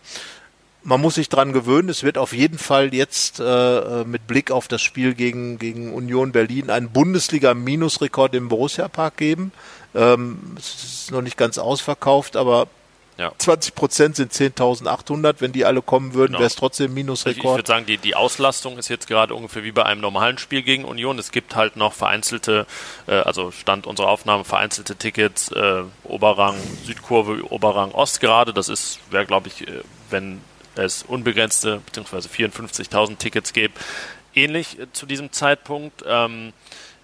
man muss sich dran gewöhnen. Es wird auf jeden Fall jetzt äh, mit Blick auf das Spiel gegen, gegen Union Berlin einen Bundesliga-Minusrekord im Borussia-Park geben. Ähm, es ist noch nicht ganz ausverkauft, aber ja. 20 Prozent sind 10.800. Wenn die alle kommen würden, genau. wäre es trotzdem Minusrekord. Ich, ich würde sagen, die, die Auslastung ist jetzt gerade ungefähr wie bei einem normalen Spiel gegen Union. Es gibt halt noch vereinzelte, äh, also Stand unserer Aufnahme, vereinzelte Tickets, äh, Oberrang Südkurve, Oberrang Ost gerade. Das ist, wäre glaube ich, äh, wenn es unbegrenzte bzw. 54.000 Tickets gäbe, ähnlich äh, zu diesem Zeitpunkt. Ähm,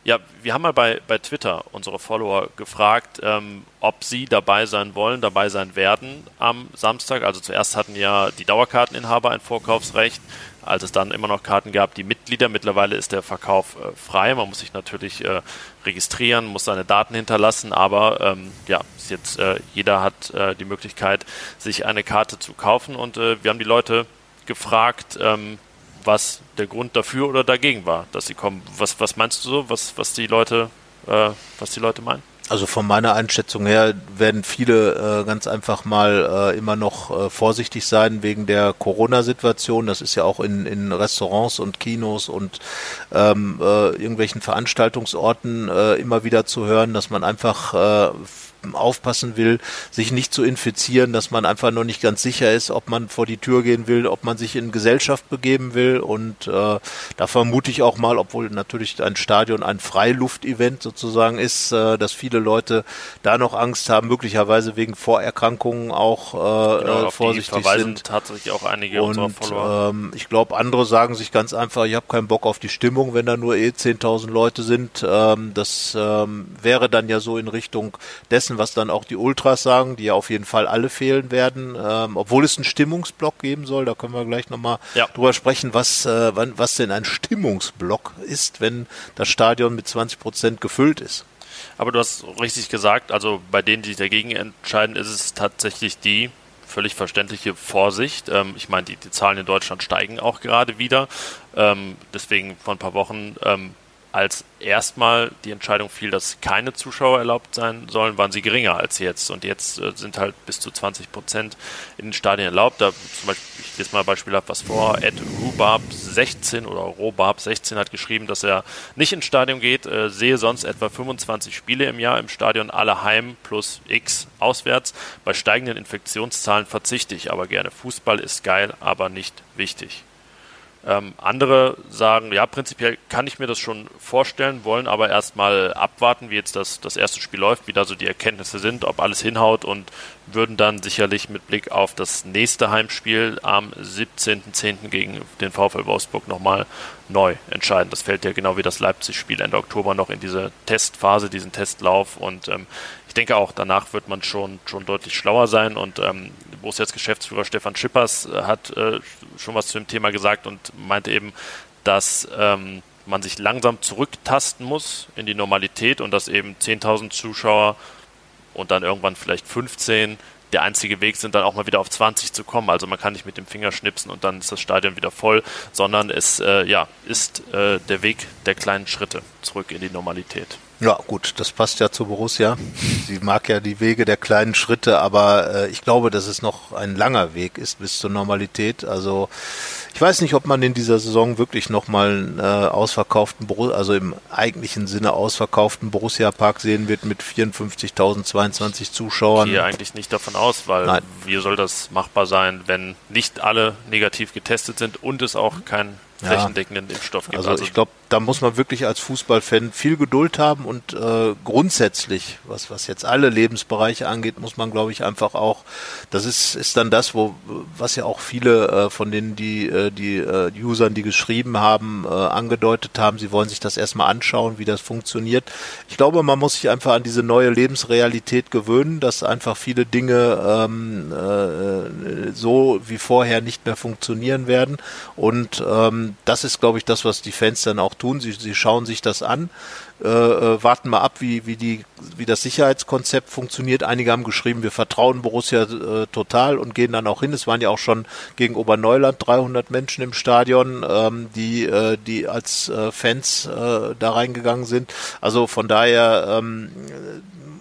ja, wir haben mal bei, bei Twitter unsere Follower gefragt, ähm, ob sie dabei sein wollen, dabei sein werden am Samstag. Also zuerst hatten ja die Dauerkarteninhaber ein Vorkaufsrecht, als es dann immer noch Karten gab, die Mitglieder. Mittlerweile ist der Verkauf äh, frei. Man muss sich natürlich äh, registrieren, muss seine Daten hinterlassen, aber ähm, ja, jetzt äh, jeder hat äh, die Möglichkeit, sich eine Karte zu kaufen. Und äh, wir haben die Leute gefragt, ähm, was der Grund dafür oder dagegen war, dass sie kommen. Was, was meinst du so, was, was die Leute, äh, was die Leute meinen? Also von meiner Einschätzung her werden viele äh, ganz einfach mal äh, immer noch äh, vorsichtig sein wegen der Corona-Situation. Das ist ja auch in, in Restaurants und Kinos und ähm, äh, irgendwelchen Veranstaltungsorten äh, immer wieder zu hören, dass man einfach äh, aufpassen will, sich nicht zu infizieren, dass man einfach noch nicht ganz sicher ist, ob man vor die Tür gehen will, ob man sich in Gesellschaft begeben will. Und äh, da vermute ich auch mal, obwohl natürlich ein Stadion ein Freiluftevent sozusagen ist, äh, dass viele Leute da noch Angst haben, möglicherweise wegen Vorerkrankungen auch äh, genau, vorsichtig sind. tatsächlich auch einige und, ähm, ich glaube, andere sagen sich ganz einfach, ich habe keinen Bock auf die Stimmung, wenn da nur eh 10.000 Leute sind. Ähm, das ähm, wäre dann ja so in Richtung dessen, dessen, was dann auch die Ultras sagen, die ja auf jeden Fall alle fehlen werden, ähm, obwohl es einen Stimmungsblock geben soll. Da können wir gleich nochmal ja. drüber sprechen, was, äh, was denn ein Stimmungsblock ist, wenn das Stadion mit 20 Prozent gefüllt ist. Aber du hast richtig gesagt, also bei denen, die sich dagegen entscheiden, ist es tatsächlich die völlig verständliche Vorsicht. Ähm, ich meine, die, die, Zahlen in Deutschland steigen auch gerade wieder. Ähm, deswegen vor ein paar Wochen ähm, als erstmal die Entscheidung fiel, dass keine Zuschauer erlaubt sein sollen, waren sie geringer als jetzt. Und jetzt äh, sind halt bis zu 20 Prozent in den Stadien erlaubt. Da zum Beispiel, ich lese mal beispielhaft was vor, Ed Rubab 16 oder Robab 16 hat geschrieben, dass er nicht ins Stadion geht, äh, sehe sonst etwa 25 Spiele im Jahr im Stadion, alle heim plus X auswärts. Bei steigenden Infektionszahlen verzichte ich aber gerne. Fußball ist geil, aber nicht wichtig. Ähm, andere sagen, ja, prinzipiell kann ich mir das schon vorstellen, wollen aber erstmal abwarten, wie jetzt das, das erste Spiel läuft, wie da so die Erkenntnisse sind, ob alles hinhaut und würden dann sicherlich mit Blick auf das nächste Heimspiel am 17.10. gegen den VfL Wolfsburg nochmal neu entscheiden. Das fällt ja genau wie das Leipzig-Spiel Ende Oktober noch in diese Testphase, diesen Testlauf und ähm, ich denke auch, danach wird man schon, schon deutlich schlauer sein und ähm, Borussias Geschäftsführer Stefan Schippers äh, hat äh, schon was zu dem Thema gesagt und meinte eben, dass ähm, man sich langsam zurücktasten muss in die Normalität und dass eben 10.000 Zuschauer und dann irgendwann vielleicht 15 der einzige Weg sind, dann auch mal wieder auf 20 zu kommen. Also man kann nicht mit dem Finger schnipsen und dann ist das Stadion wieder voll, sondern es äh, ja, ist äh, der Weg der kleinen Schritte zurück in die Normalität. Ja, gut, das passt ja zu Borussia. Sie mag ja die Wege der kleinen Schritte, aber äh, ich glaube, dass es noch ein langer Weg ist bis zur Normalität. Also ich weiß nicht, ob man in dieser Saison wirklich nochmal einen äh, ausverkauften, also im eigentlichen Sinne ausverkauften Borussia-Park sehen wird mit 54.022 Zuschauern. Ich gehe eigentlich nicht davon aus, weil Nein. wie soll das machbar sein, wenn nicht alle negativ getestet sind und es auch kein flächendeckenden Impfstoff gibt. Also, also ich glaube, da muss man wirklich als Fußballfan viel Geduld haben und äh, grundsätzlich, was, was jetzt alle Lebensbereiche angeht, muss man, glaube ich, einfach auch, das ist, ist dann das, wo, was ja auch viele äh, von denen, die, äh, die äh, Usern, die geschrieben haben, äh, angedeutet haben, sie wollen sich das erstmal anschauen, wie das funktioniert. Ich glaube, man muss sich einfach an diese neue Lebensrealität gewöhnen, dass einfach viele Dinge ähm, äh, so wie vorher nicht mehr funktionieren werden. Und ähm, das ist, glaube ich, das, was die Fans dann auch tun. Sie, sie schauen sich das an, äh, äh, warten mal ab, wie, wie, die, wie das Sicherheitskonzept funktioniert. Einige haben geschrieben, wir vertrauen Borussia äh, total und gehen dann auch hin. Es waren ja auch schon gegen Oberneuland 300 Menschen im Stadion, ähm, die, äh, die als äh, Fans äh, da reingegangen sind. Also von daher ähm,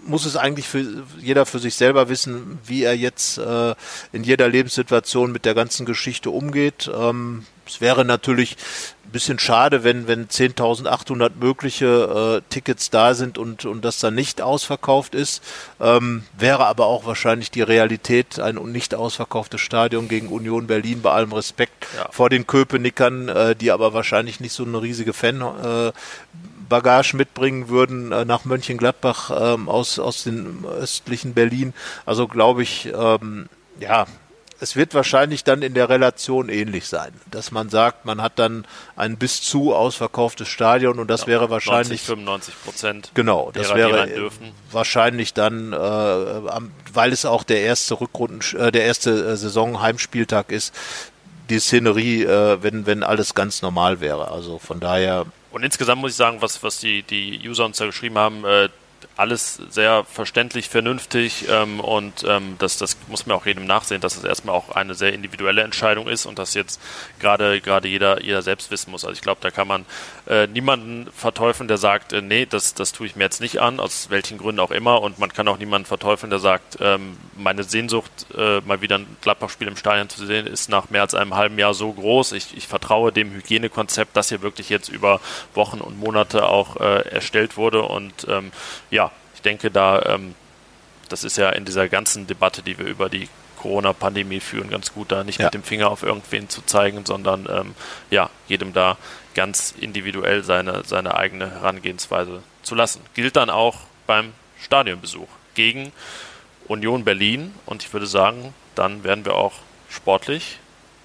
muss es eigentlich für jeder für sich selber wissen, wie er jetzt äh, in jeder Lebenssituation mit der ganzen Geschichte umgeht. Ähm, es wäre natürlich ein bisschen schade, wenn, wenn 10.800 mögliche äh, Tickets da sind und, und das dann nicht ausverkauft ist. Ähm, wäre aber auch wahrscheinlich die Realität, ein nicht ausverkauftes Stadion gegen Union Berlin, bei allem Respekt ja. vor den Köpenickern, äh, die aber wahrscheinlich nicht so eine riesige Fan, äh, Bagage mitbringen würden äh, nach Mönchengladbach ähm, aus, aus dem östlichen Berlin. Also glaube ich, ähm, ja, es wird wahrscheinlich dann in der Relation ähnlich sein, dass man sagt, man hat dann ein bis zu ausverkauftes Stadion und das ja, wäre wahrscheinlich 90, 95 Prozent. Genau, das wäre wahrscheinlich dann, äh, weil es auch der erste Rückrunden, äh, der erste äh, Saison Heimspieltag ist, die Szenerie, äh, wenn wenn alles ganz normal wäre. Also von daher. Und insgesamt muss ich sagen, was was die die User uns da geschrieben haben, äh, alles sehr verständlich, vernünftig ähm, und ähm, das, das muss man auch jedem nachsehen, dass es erstmal auch eine sehr individuelle Entscheidung ist und dass jetzt gerade gerade jeder jeder selbst wissen muss. Also ich glaube, da kann man äh, niemanden verteufeln, der sagt, äh, nee, das, das tue ich mir jetzt nicht an, aus welchen Gründen auch immer und man kann auch niemanden verteufeln, der sagt, ähm, meine Sehnsucht, äh, mal wieder ein Gladbach-Spiel im Stadion zu sehen, ist nach mehr als einem halben Jahr so groß. Ich, ich vertraue dem Hygienekonzept, das hier wirklich jetzt über Wochen und Monate auch äh, erstellt wurde und ähm, ja, ich denke, da, ähm, das ist ja in dieser ganzen Debatte, die wir über die Corona-Pandemie führen, ganz gut, da nicht ja. mit dem Finger auf irgendwen zu zeigen, sondern ähm, ja, jedem da ganz individuell seine, seine eigene Herangehensweise zu lassen. Gilt dann auch beim Stadionbesuch gegen Union Berlin und ich würde sagen, dann werden wir auch sportlich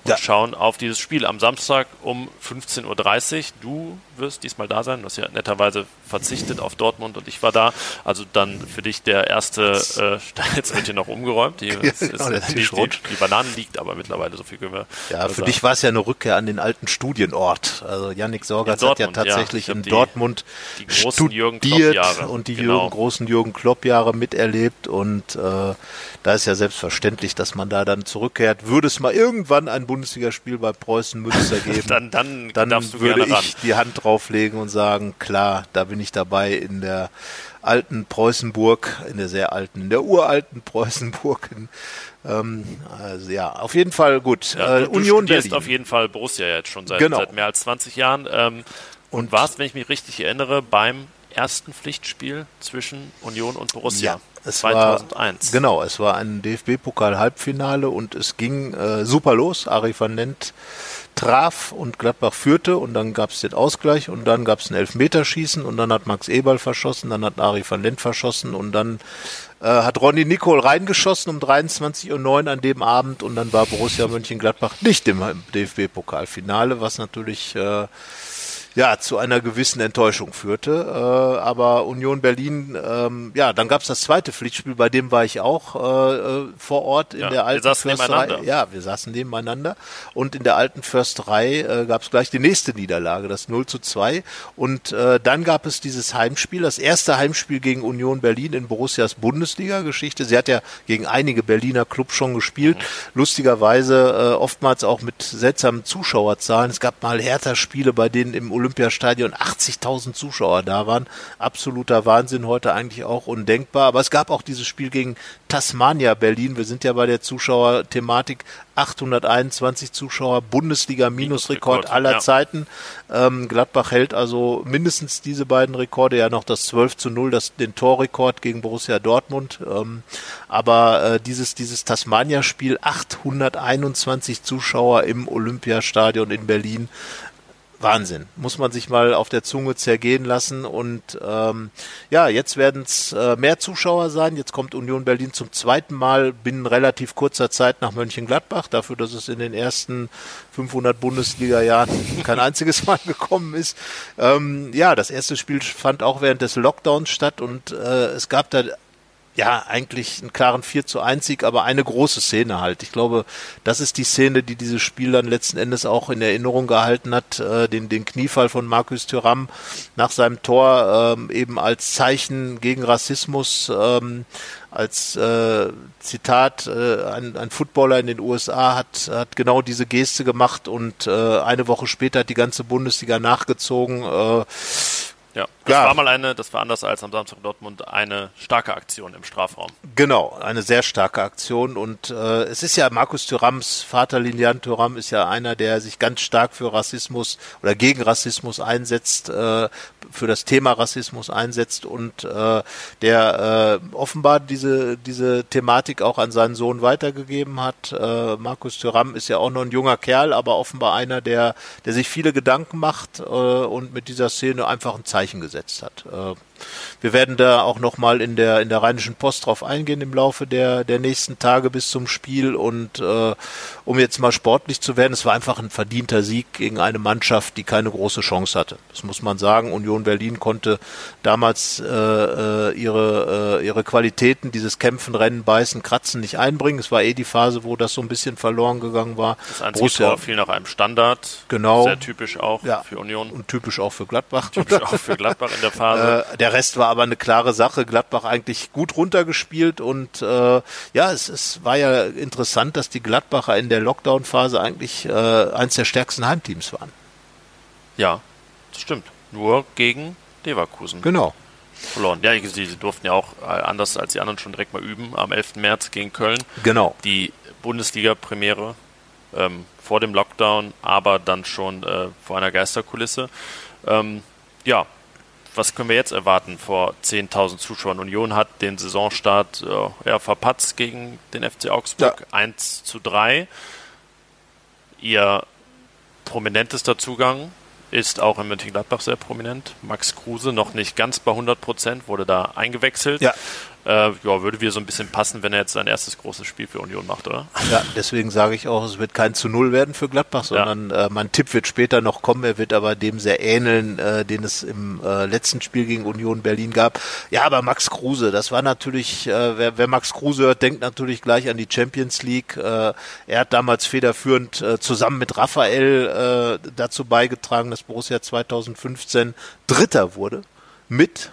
und ja. schauen auf dieses Spiel am Samstag um 15.30 Uhr. Du wirst diesmal da sein. Du hast ja netterweise verzichtet auf Dortmund und ich war da. Also dann für dich der erste, äh, [laughs] jetzt wird hier noch umgeräumt. Die, [laughs] ist, genau, ist die, die, die, Bananen liegt aber mittlerweile, so viel können wir. Ja, für sagen. dich war es ja eine Rückkehr an den alten Studienort. Also Yannick Sorgatz hat ja tatsächlich ja, in Dortmund die großen Jürgen Klopp und die genau. Jürgen, großen Jürgen Klopp-Jahre miterlebt und äh, da ist ja selbstverständlich, dass man da dann zurückkehrt. Würde es mal irgendwann ein Bund Bundesligaspiel bei Preußen Münster [laughs] geben, dann, dann, dann du würde gerne ran. ich die Hand drauflegen und sagen, klar, da bin ich dabei in der alten Preußenburg, in der sehr alten, in der uralten Preußenburg. In, ähm, also ja, auf jeden Fall gut. Ja, äh, du, du Union studierst Berlin. auf jeden Fall Borussia jetzt schon seit, Genau. seit mehr als 20 Jahren. Ähm, und, Und- warst, wenn ich mich richtig erinnere, beim ersten Pflichtspiel zwischen Union und Borussia. Ja, es 2001. War, genau, es war ein DFB-Pokal-Halbfinale und es ging äh, super los. Ari van Lent traf und Gladbach führte und dann gab es den Ausgleich und dann gab es ein Elfmeterschießen und dann hat Max Eberl verschossen, dann hat Ari van Lent verschossen und dann äh, hat Ronny Nicol reingeschossen um 23.09 Uhr an dem Abend und dann war Borussia Mönchengladbach nicht im DFB-Pokalfinale, was natürlich äh, ja, zu einer gewissen Enttäuschung führte. Äh, aber Union Berlin, ähm, ja, dann gab es das zweite Pflichtspiel, bei dem war ich auch äh, äh, vor Ort in Ja, der wir alten saßen Försterei. Ja, wir saßen nebeneinander. Und in der alten Försterei äh, gab es gleich die nächste Niederlage, das 0 zu 2. Und äh, dann gab es dieses Heimspiel, das erste Heimspiel gegen Union Berlin in Borussias Bundesliga-Geschichte. Sie hat ja gegen einige Berliner Clubs schon gespielt. Lustigerweise äh, oftmals auch mit seltsamen Zuschauerzahlen. Es gab mal Hertha-Spiele, bei denen im Olympiastadion 80.000 Zuschauer da waren. Absoluter Wahnsinn, heute eigentlich auch undenkbar. Aber es gab auch dieses Spiel gegen Tasmania Berlin. Wir sind ja bei der Zuschauerthematik. 821 Zuschauer, Bundesliga-Minusrekord Minusrekord, aller ja. Zeiten. Ähm, Gladbach hält also mindestens diese beiden Rekorde, ja noch das 12 zu 0, das, den Torrekord gegen Borussia Dortmund. Ähm, aber äh, dieses, dieses Tasmania-Spiel, 821 Zuschauer im Olympiastadion in Berlin. Wahnsinn. Muss man sich mal auf der Zunge zergehen lassen. Und ähm, ja, jetzt werden es äh, mehr Zuschauer sein. Jetzt kommt Union Berlin zum zweiten Mal binnen relativ kurzer Zeit nach Mönchengladbach, dafür, dass es in den ersten 500 Bundesliga-Jahren kein einziges Mal [laughs] gekommen ist. Ähm, ja, das erste Spiel fand auch während des Lockdowns statt und äh, es gab da ja, eigentlich einen klaren 4 zu 1 Sieg, aber eine große Szene halt. Ich glaube, das ist die Szene, die dieses Spiel dann letzten Endes auch in Erinnerung gehalten hat, äh, den, den Kniefall von Markus Thuram nach seinem Tor ähm, eben als Zeichen gegen Rassismus, ähm, als äh, Zitat, äh, ein, ein Footballer in den USA hat, hat genau diese Geste gemacht und äh, eine Woche später hat die ganze Bundesliga nachgezogen. Äh, Ja, das Ja. war mal eine, das war anders als am Samstag in Dortmund, eine starke Aktion im Strafraum. Genau, eine sehr starke Aktion und äh, es ist ja Markus Thürams Vater Lilian Thüram ist ja einer, der sich ganz stark für Rassismus oder gegen Rassismus einsetzt, äh, für das Thema Rassismus einsetzt und äh, der äh, offenbar diese diese Thematik auch an seinen Sohn weitergegeben hat. Äh, Markus Thüram ist ja auch noch ein junger Kerl, aber offenbar einer, der der sich viele Gedanken macht äh, und mit dieser Szene einfach ein Zeichen gesetzt hat. Äh, wir werden da auch nochmal in der, in der Rheinischen Post drauf eingehen im Laufe der, der nächsten Tage bis zum Spiel. Und äh, um jetzt mal sportlich zu werden, es war einfach ein verdienter Sieg gegen eine Mannschaft, die keine große Chance hatte. Das muss man sagen. Union Berlin konnte damals äh, äh, ihre, äh, ihre Qualitäten, dieses Kämpfen, Rennen, Beißen, Kratzen nicht einbringen. Es war eh die Phase, wo das so ein bisschen verloren gegangen war. Das einzige Tor fiel nach einem Standard. Genau. Sehr typisch auch Ja. für Union. und typisch auch für Gladbach. Typisch auch für Gladbach in der [laughs] Phase. Äh, der Rest war aber eine klare Sache. Gladbach eigentlich gut runtergespielt und äh, ja, es, es war ja interessant, dass die Gladbacher in der Lockdown-Phase eigentlich äh, eins der stärksten Heimteams waren. ja, das stimmt. Nur gegen Leverkusen Genau. verloren. Ja, sie, sie durften ja auch äh, anders als die anderen schon direkt mal üben am 11. März gegen Köln. Genau. Die Bundesliga-Premiere ähm, vor dem Lockdown, aber dann schon äh, vor einer Geisterkulisse. Ähm, ja, was können wir jetzt erwarten vor 10.000 Zuschauern? Union hat den Saisonstart äh, ja, verpatzt gegen den FC Augsburg. 1 zu 3. Ihr prominentester Zugang ist auch in Mönchengladbach sehr prominent. Max Kruse noch nicht ganz bei 100 Prozent, wurde da eingewechselt. Ja. Äh, ja, würde wieder so ein bisschen passen, wenn er jetzt sein erstes großes Spiel für Union macht, oder? Ja, deswegen sage ich auch, es wird kein zu Null werden für Gladbach, sondern äh, mein Tipp wird später noch kommen. Er wird aber dem sehr ähneln, äh, den es im äh, letzten Spiel gegen Union Berlin gab. Ja, aber Max Kruse, das war natürlich, äh, wer, wer Max Kruse hört, denkt natürlich gleich an die Champions League. Äh, er hat damals federführend äh, zusammen mit Raphael äh, dazu beigetragen, dass Borussia 2015 Dritter wurde mit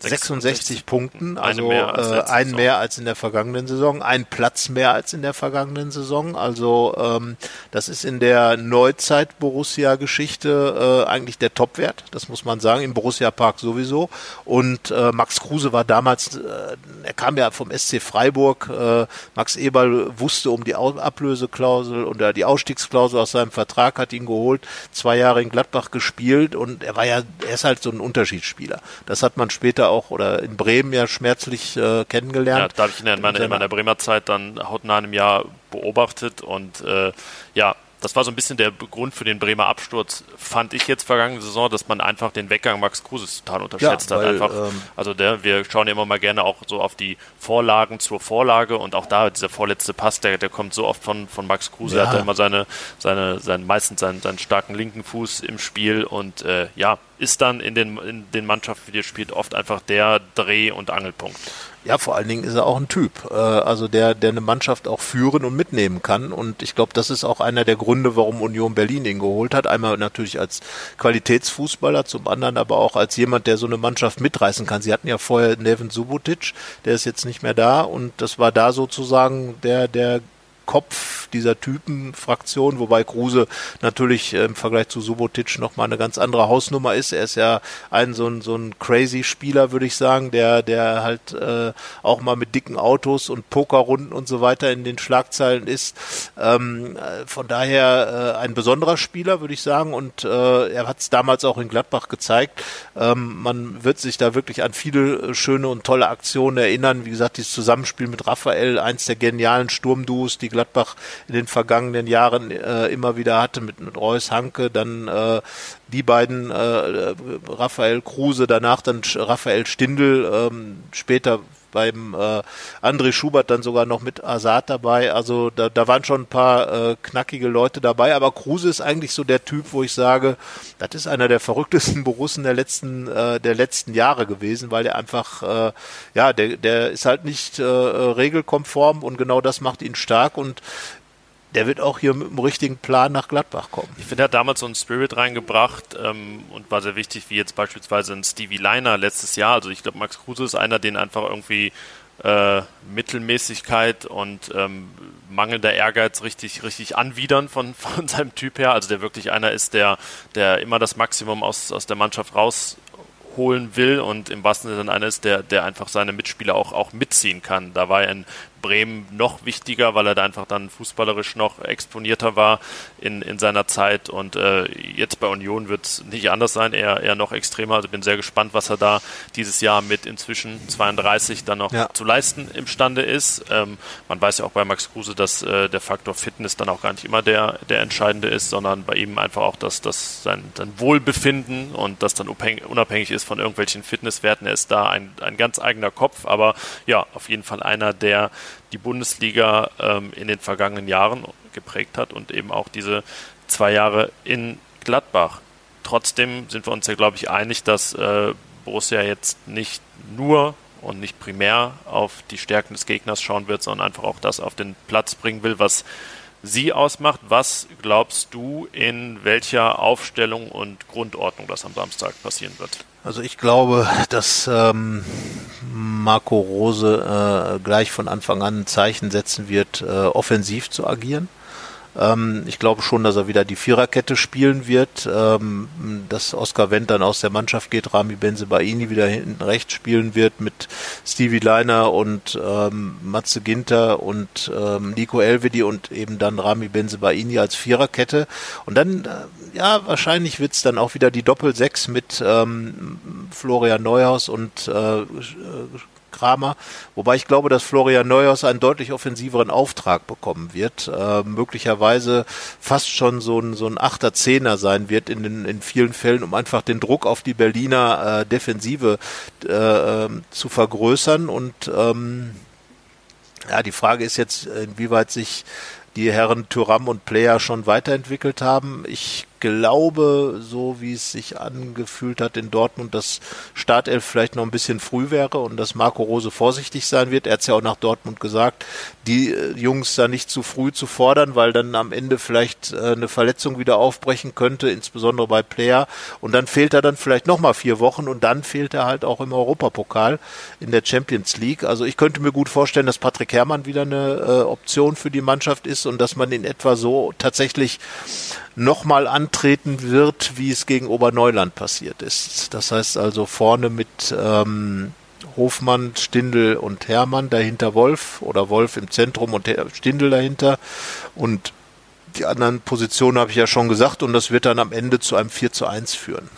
66 Punkten, also mehr äh, einen mehr als in der vergangenen Saison, einen Platz mehr als in der vergangenen Saison. Also ähm, das ist in der Neuzeit Borussia-Geschichte äh, eigentlich der Topwert, das muss man sagen, im Borussia Park sowieso. Und äh, Max Kruse war damals, äh, er kam ja vom SC Freiburg, äh, Max Eberl wusste um die Ablöseklausel und die Ausstiegsklausel aus seinem Vertrag, hat ihn geholt, zwei Jahre in Gladbach gespielt und er war ja, er ist halt so ein Unterschiedsspieler. Das hat man später auch oder in Bremen ja schmerzlich äh, kennengelernt. Ja, da habe ich ihn in meiner, in meiner Bremer Zeit dann hautnah einem Jahr beobachtet und äh, ja, das war so ein bisschen der Grund für den Bremer Absturz, fand ich jetzt vergangene Saison, dass man einfach den Weggang Max Kruses total unterschätzt ja, weil, hat. Einfach, ähm, also der, wir schauen ja immer mal gerne auch so auf die Vorlagen zur Vorlage und auch da dieser vorletzte Pass, der, der kommt so oft von, von Max Kruse, ja. hat er immer seine, seine, seinen, meistens seinen, seinen starken linken Fuß im Spiel und äh, ja, ist dann in den, in den Mannschaften, die er spielt, oft einfach der Dreh- und Angelpunkt. Ja, vor allen Dingen ist er auch ein Typ, äh, also der, der eine Mannschaft auch führen und mitnehmen kann. Und ich glaube, das ist auch einer der Gründe, warum Union Berlin ihn geholt hat. Einmal natürlich als Qualitätsfußballer, zum anderen aber auch als jemand, der so eine Mannschaft mitreißen kann. Sie hatten ja vorher Neven Subotic, der ist jetzt nicht mehr da und das war da sozusagen der, der Kopf dieser Typenfraktion, wobei Kruse natürlich im Vergleich zu Subotic nochmal eine ganz andere Hausnummer ist. Er ist ja ein so ein, so ein crazy Spieler, würde ich sagen, der, der halt äh, auch mal mit dicken Autos und Pokerrunden und so weiter in den Schlagzeilen ist. Ähm, äh, von daher äh, ein besonderer Spieler, würde ich sagen, und äh, er hat es damals auch in Gladbach gezeigt. Ähm, man wird sich da wirklich an viele schöne und tolle Aktionen erinnern. Wie gesagt, dieses Zusammenspiel mit Raphael, eins der genialen Sturmduos, die Gladbach in den vergangenen Jahren äh, immer wieder hatte mit, mit Reus Hanke, dann äh, die beiden äh, Raphael Kruse, danach dann Raphael Stindl, ähm, später beim äh, André Schubert dann sogar noch mit Asad dabei. Also da, da waren schon ein paar äh, knackige Leute dabei, aber Kruse ist eigentlich so der Typ, wo ich sage, das ist einer der verrücktesten [laughs] Borussen der letzten äh, der letzten Jahre gewesen, weil der einfach äh, ja, der der ist halt nicht äh, regelkonform und genau das macht ihn stark und der wird auch hier mit dem richtigen Plan nach Gladbach kommen. Ich finde, er hat damals so einen Spirit reingebracht ähm, und war sehr wichtig, wie jetzt beispielsweise ein Stevie Liner letztes Jahr. Also ich glaube, Max Kruse ist einer, den einfach irgendwie äh, Mittelmäßigkeit und ähm, mangelnder Ehrgeiz richtig, richtig anwidern von, [laughs] von seinem Typ her. Also der wirklich einer ist, der, der immer das Maximum aus, aus der Mannschaft rausholen will und im wahrsten Sinne einer ist, der, der einfach seine Mitspieler auch, auch mitziehen kann. Da war er in Bremen noch wichtiger, weil er da einfach dann fußballerisch noch exponierter war in, in seiner Zeit. Und äh, jetzt bei Union wird es nicht anders sein, eher, eher noch extremer. Also bin sehr gespannt, was er da dieses Jahr mit inzwischen 32 dann noch ja. zu leisten imstande ist. Ähm, man weiß ja auch bei Max Kruse, dass äh, der Faktor Fitness dann auch gar nicht immer der, der entscheidende ist, sondern bei ihm einfach auch dass das sein, sein Wohlbefinden und das dann unabhängig ist von irgendwelchen Fitnesswerten. Er ist da ein, ein ganz eigener Kopf, aber ja, auf jeden Fall einer, der die Bundesliga ähm, in den vergangenen Jahren geprägt hat und eben auch diese zwei Jahre in Gladbach. Trotzdem sind wir uns ja, glaube ich, einig, dass äh, Borussia jetzt nicht nur und nicht primär auf die Stärken des Gegners schauen wird, sondern einfach auch das auf den Platz bringen will, was sie ausmacht. Was glaubst du, in welcher Aufstellung und Grundordnung das am Samstag passieren wird? Also ich glaube, dass ähm, Marco Rose äh, gleich von Anfang an ein Zeichen setzen wird, äh, offensiv zu agieren. Ähm, ich glaube schon, dass er wieder die Viererkette spielen wird, ähm, dass Oskar Wendt dann aus der Mannschaft geht, Rami Benzebaini wieder hinten rechts spielen wird mit Stevie Leiner und ähm, Matze Ginter und ähm, Nico Elvedi und eben dann Rami Benzebaini als Viererkette. Und dann, äh, ja, wahrscheinlich wird's dann auch wieder die Doppel-Sechs mit ähm, Florian Neuhaus und äh, Kramer. Wobei ich glaube, dass Florian Neuhaus einen deutlich offensiveren Auftrag bekommen wird. Äh, möglicherweise fast schon so ein, so ein Achter, Zehner sein wird in, den, in vielen Fällen, um einfach den Druck auf die Berliner äh, Defensive äh, ähm, zu vergrößern. Und ähm, ja, die Frage ist jetzt, inwieweit sich die Herren Thuram und Player schon weiterentwickelt haben. Ich glaube, so wie es sich angefühlt hat in Dortmund, dass Startelf vielleicht noch ein bisschen früh wäre und dass Marco Rose vorsichtig sein wird. Er hat es ja auch nach Dortmund gesagt, die äh, Jungs da nicht zu früh zu fordern, weil dann am Ende vielleicht äh, eine Verletzung wieder aufbrechen könnte, insbesondere bei Player. Und dann fehlt er dann vielleicht nochmal vier Wochen und dann fehlt er halt auch im Europapokal in der Champions League. Also ich könnte mir gut vorstellen, dass Patrick Herrmann wieder eine äh, Option für die Mannschaft ist und dass man in etwa so tatsächlich nochmal antreten wird, wie es gegen Oberneuland passiert ist. Das heißt also vorne mit ähm, Hofmann, Stindel und Hermann, dahinter Wolf oder Wolf im Zentrum und Stindel dahinter. Und die anderen Positionen habe ich ja schon gesagt und das wird dann am Ende zu einem 4 zu 1 führen.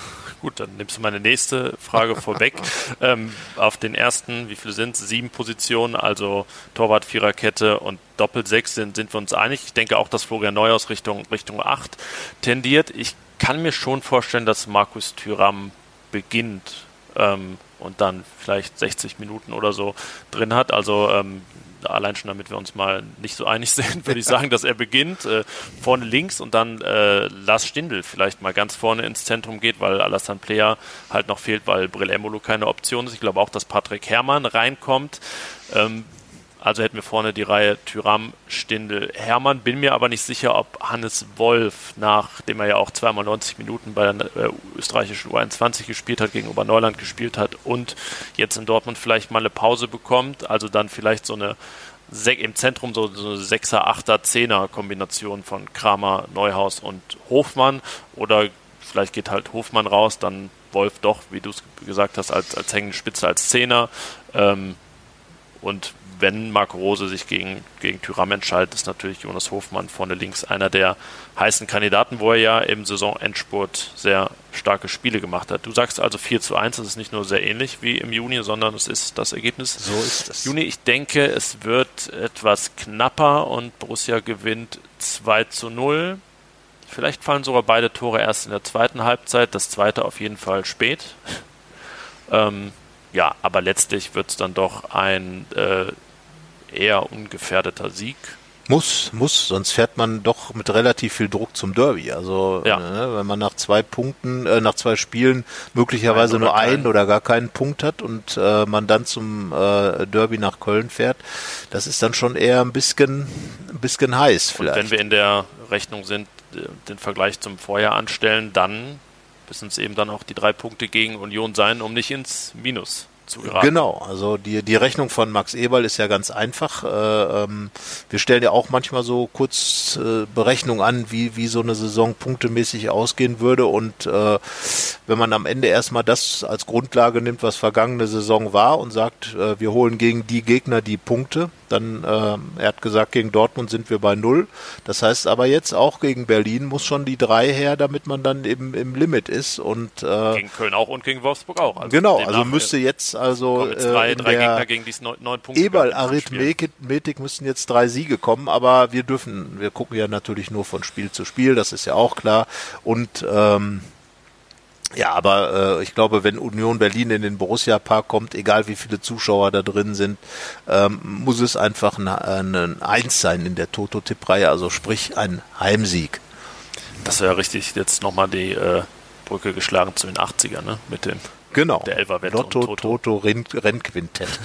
Gut, dann nimmst du meine nächste Frage vorweg. [laughs] ähm, auf den ersten, wie viele sind es? Sieben Positionen, also Torwart, Viererkette und Doppelsechs sind, sind wir uns einig. Ich denke auch, dass Florian Neuhaus Richtung, Richtung 8 tendiert. Ich kann mir schon vorstellen, dass Markus Thüram beginnt ähm, und dann vielleicht 60 Minuten oder so drin hat. Also ähm, allein schon damit wir uns mal nicht so einig [laughs] sind, würde ich sagen, dass er beginnt äh, vorne links und dann äh, Lars Stindl vielleicht mal ganz vorne ins Zentrum geht, weil Alassane Player halt noch fehlt, weil Brill Embolo keine Option ist. Ich glaube auch, dass Patrick Herrmann reinkommt. Ähm, also hätten wir vorne die Reihe Tyram, Stindel, Hermann. Bin mir aber nicht sicher, ob Hannes Wolf, nachdem er ja auch zweimal 90 Minuten bei der äh, österreichischen U21 gespielt hat, gegen Oberneuland gespielt hat und jetzt in Dortmund vielleicht mal eine Pause bekommt. Also dann vielleicht so eine im Zentrum so, so eine 6er, 8er, 10er Kombination von Kramer, Neuhaus und Hofmann. Oder vielleicht geht halt Hofmann raus, dann Wolf doch, wie du es gesagt hast, als, als hängende Spitze, als Zehner. Ähm, und wenn Marco Rose sich gegen, gegen Tyram entscheidet, ist natürlich Jonas Hofmann vorne links einer der heißen Kandidaten, wo er ja im Saisonendspurt sehr starke Spiele gemacht hat. Du sagst also 4 zu 1, das ist nicht nur sehr ähnlich wie im Juni, sondern es ist das Ergebnis. So ist es. Juni, ich denke, es wird etwas knapper und Borussia gewinnt 2 zu 0. Vielleicht fallen sogar beide Tore erst in der zweiten Halbzeit, das zweite auf jeden Fall spät. [laughs] Ähm, ja, aber letztlich wird es dann doch ein äh, eher ungefährdeter Sieg. Muss, muss, sonst fährt man doch mit relativ viel Druck zum Derby. Also ja. ne, wenn man nach zwei Punkten, äh, nach zwei Spielen möglicherweise nur einen oder gar keinen Punkt hat und äh, man dann zum äh, Derby nach Köln fährt, das ist dann schon eher ein bisschen, ein bisschen heiß vielleicht. Und wenn wir in der Rechnung sind, äh, den Vergleich zum Vorjahr anstellen, dann müssen es eben dann auch die drei Punkte gegen Union sein, um nicht ins Minus zu geraten. Genau, also die, die Rechnung von Max Eberl ist ja ganz einfach. Äh, ähm, wir stellen ja auch manchmal so kurz äh, Berechnungen an, wie, wie so eine Saison punktemäßig ausgehen würde. Und äh, wenn man am Ende erstmal das als Grundlage nimmt, was vergangene Saison war und sagt, äh, wir holen gegen die Gegner die Punkte, dann, äh, er hat gesagt, gegen Dortmund sind wir bei null. Das heißt aber jetzt auch gegen Berlin muss schon die drei her, damit man dann eben im Limit ist. Und, äh, gegen Köln auch und gegen Wolfsburg auch. Also genau, also müsste jetzt also jetzt drei, äh, drei Gegner gegen die neun, neun Punkte. Eberl-Arithmetik müssen jetzt drei Siege kommen, aber wir dürfen, wir gucken ja natürlich nur von Spiel zu Spiel, das ist ja auch klar. Und ähm, ja, aber äh, ich glaube, wenn Union Berlin in den Borussia Park kommt, egal wie viele Zuschauer da drin sind, ähm, muss es einfach ein, ein Eins sein in der Toto-Tipp-Reihe, also sprich ein Heimsieg. Das wäre richtig jetzt nochmal die äh, Brücke geschlagen zu den 80ern, ne? Mit dem Genau. Der Elferwette Lotto, Toto, Toto Rennquintett. [laughs]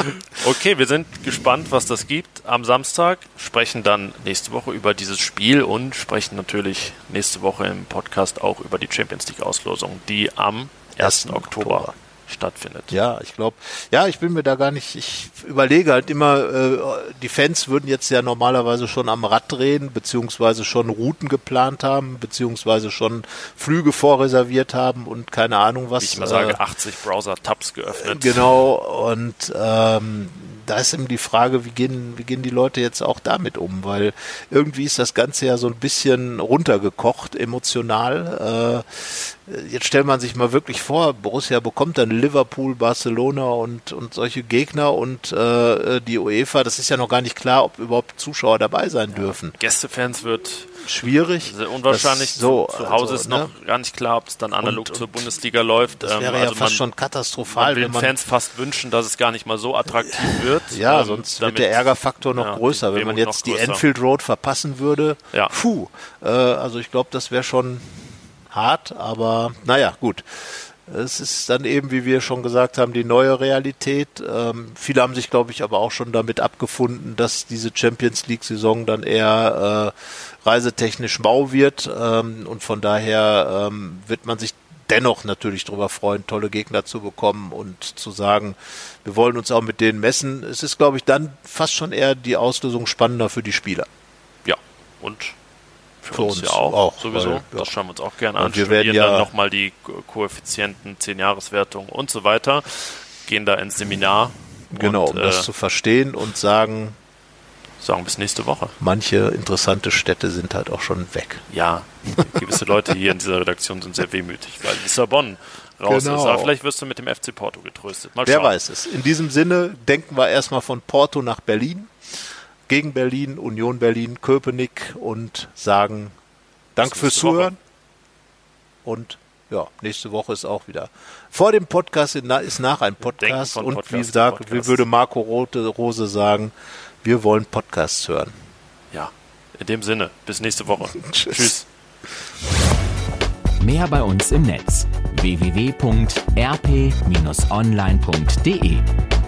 [laughs] okay, wir sind gespannt, was das gibt am Samstag. Sprechen dann nächste Woche über dieses Spiel und sprechen natürlich nächste Woche im Podcast auch über die Champions League Auslosung, die am 1. Oktober, Oktober stattfindet. Ja, ich glaube, ja, ich bin mir da gar nicht, ich überlege halt immer, äh, die Fans würden jetzt ja normalerweise schon am Rad drehen, beziehungsweise schon Routen geplant haben, beziehungsweise schon Flüge vorreserviert haben und keine Ahnung was. ich mal sage, äh, 80 Browser-Tabs geöffnet. Genau, und ähm, da ist eben die Frage, wie gehen, wie gehen die Leute jetzt auch damit um? Weil irgendwie ist das Ganze ja so ein bisschen runtergekocht, emotional. Äh, jetzt stellt man sich mal wirklich vor, Borussia bekommt dann Liverpool, Barcelona und, und solche Gegner und äh, die UEFA, das ist ja noch gar nicht klar, ob überhaupt Zuschauer dabei sein ja. dürfen. Gästefans wird schwierig. Unwahrscheinlich. so, zu Hause also, ist ne? noch gar nicht klar, ob es dann analog Und- zur und Bundesliga läuft. Das Ähm, wäre ja also fast man, schon man katastrophal, will wenn man Fans fast wünschen, dass es gar nicht mal so attraktiv [laughs] wird. Ja, ähm, sonst damit- wird der Ärgerfaktor noch ja, größer, wenn man jetzt die. Enfield Road verpassen würde. Ja. Puh, äh, also ich glaube, das wäre schon hart, aber naja, gut. Es ist dann eben, wie wir schon gesagt haben, die neue Realität. Ähm, viele haben sich, glaube ich, aber auch schon damit abgefunden, dass diese Champions League-Saison dann eher äh, reisetechnisch mau wird. Ähm, und von daher ähm, wird man sich dennoch natürlich darüber freuen, tolle Gegner zu bekommen und zu sagen, wir wollen uns auch mit denen messen. Es ist, glaube ich, dann fast schon eher die Auslösung spannender für die Spieler. Ja, und für, Für uns, uns ja auch, auch, sowieso. weil, ja. Das schauen wir uns auch gerne Und an. wir werden ja- dann nochmal die Ko- Koeffizienten, 10-Jahreswertung und so weiter. Gehen da ins Seminar. Genau, und, um das äh, zu verstehen und sagen, sagen bis nächste Woche. manche interessante Städte sind halt auch schon weg. Ja, gewisse Leute hier in dieser Redaktion sind sehr wehmütig, weil Lissabon raus Genau. ist. Aber vielleicht wirst du mit dem FC Porto getröstet. Mal Wer schauen. weiß es. In diesem Sinne denken wir erstmal von Porto nach Berlin, gegen Berlin, Union Berlin, Köpenick und sagen Dank fürs. Zuhören. Und ja, nächste Woche ist auch wieder. Vor dem Podcast ist nach ein Podcast. Und Podcast wie, sagt, Podcast. wie würde Marco Rote, Rose sagen, wir wollen Podcasts hören. Ja, in dem Sinne. Bis nächste Woche. [laughs] Tschüss. Tschüss. Mehr bei uns im Netz www.rp-online.de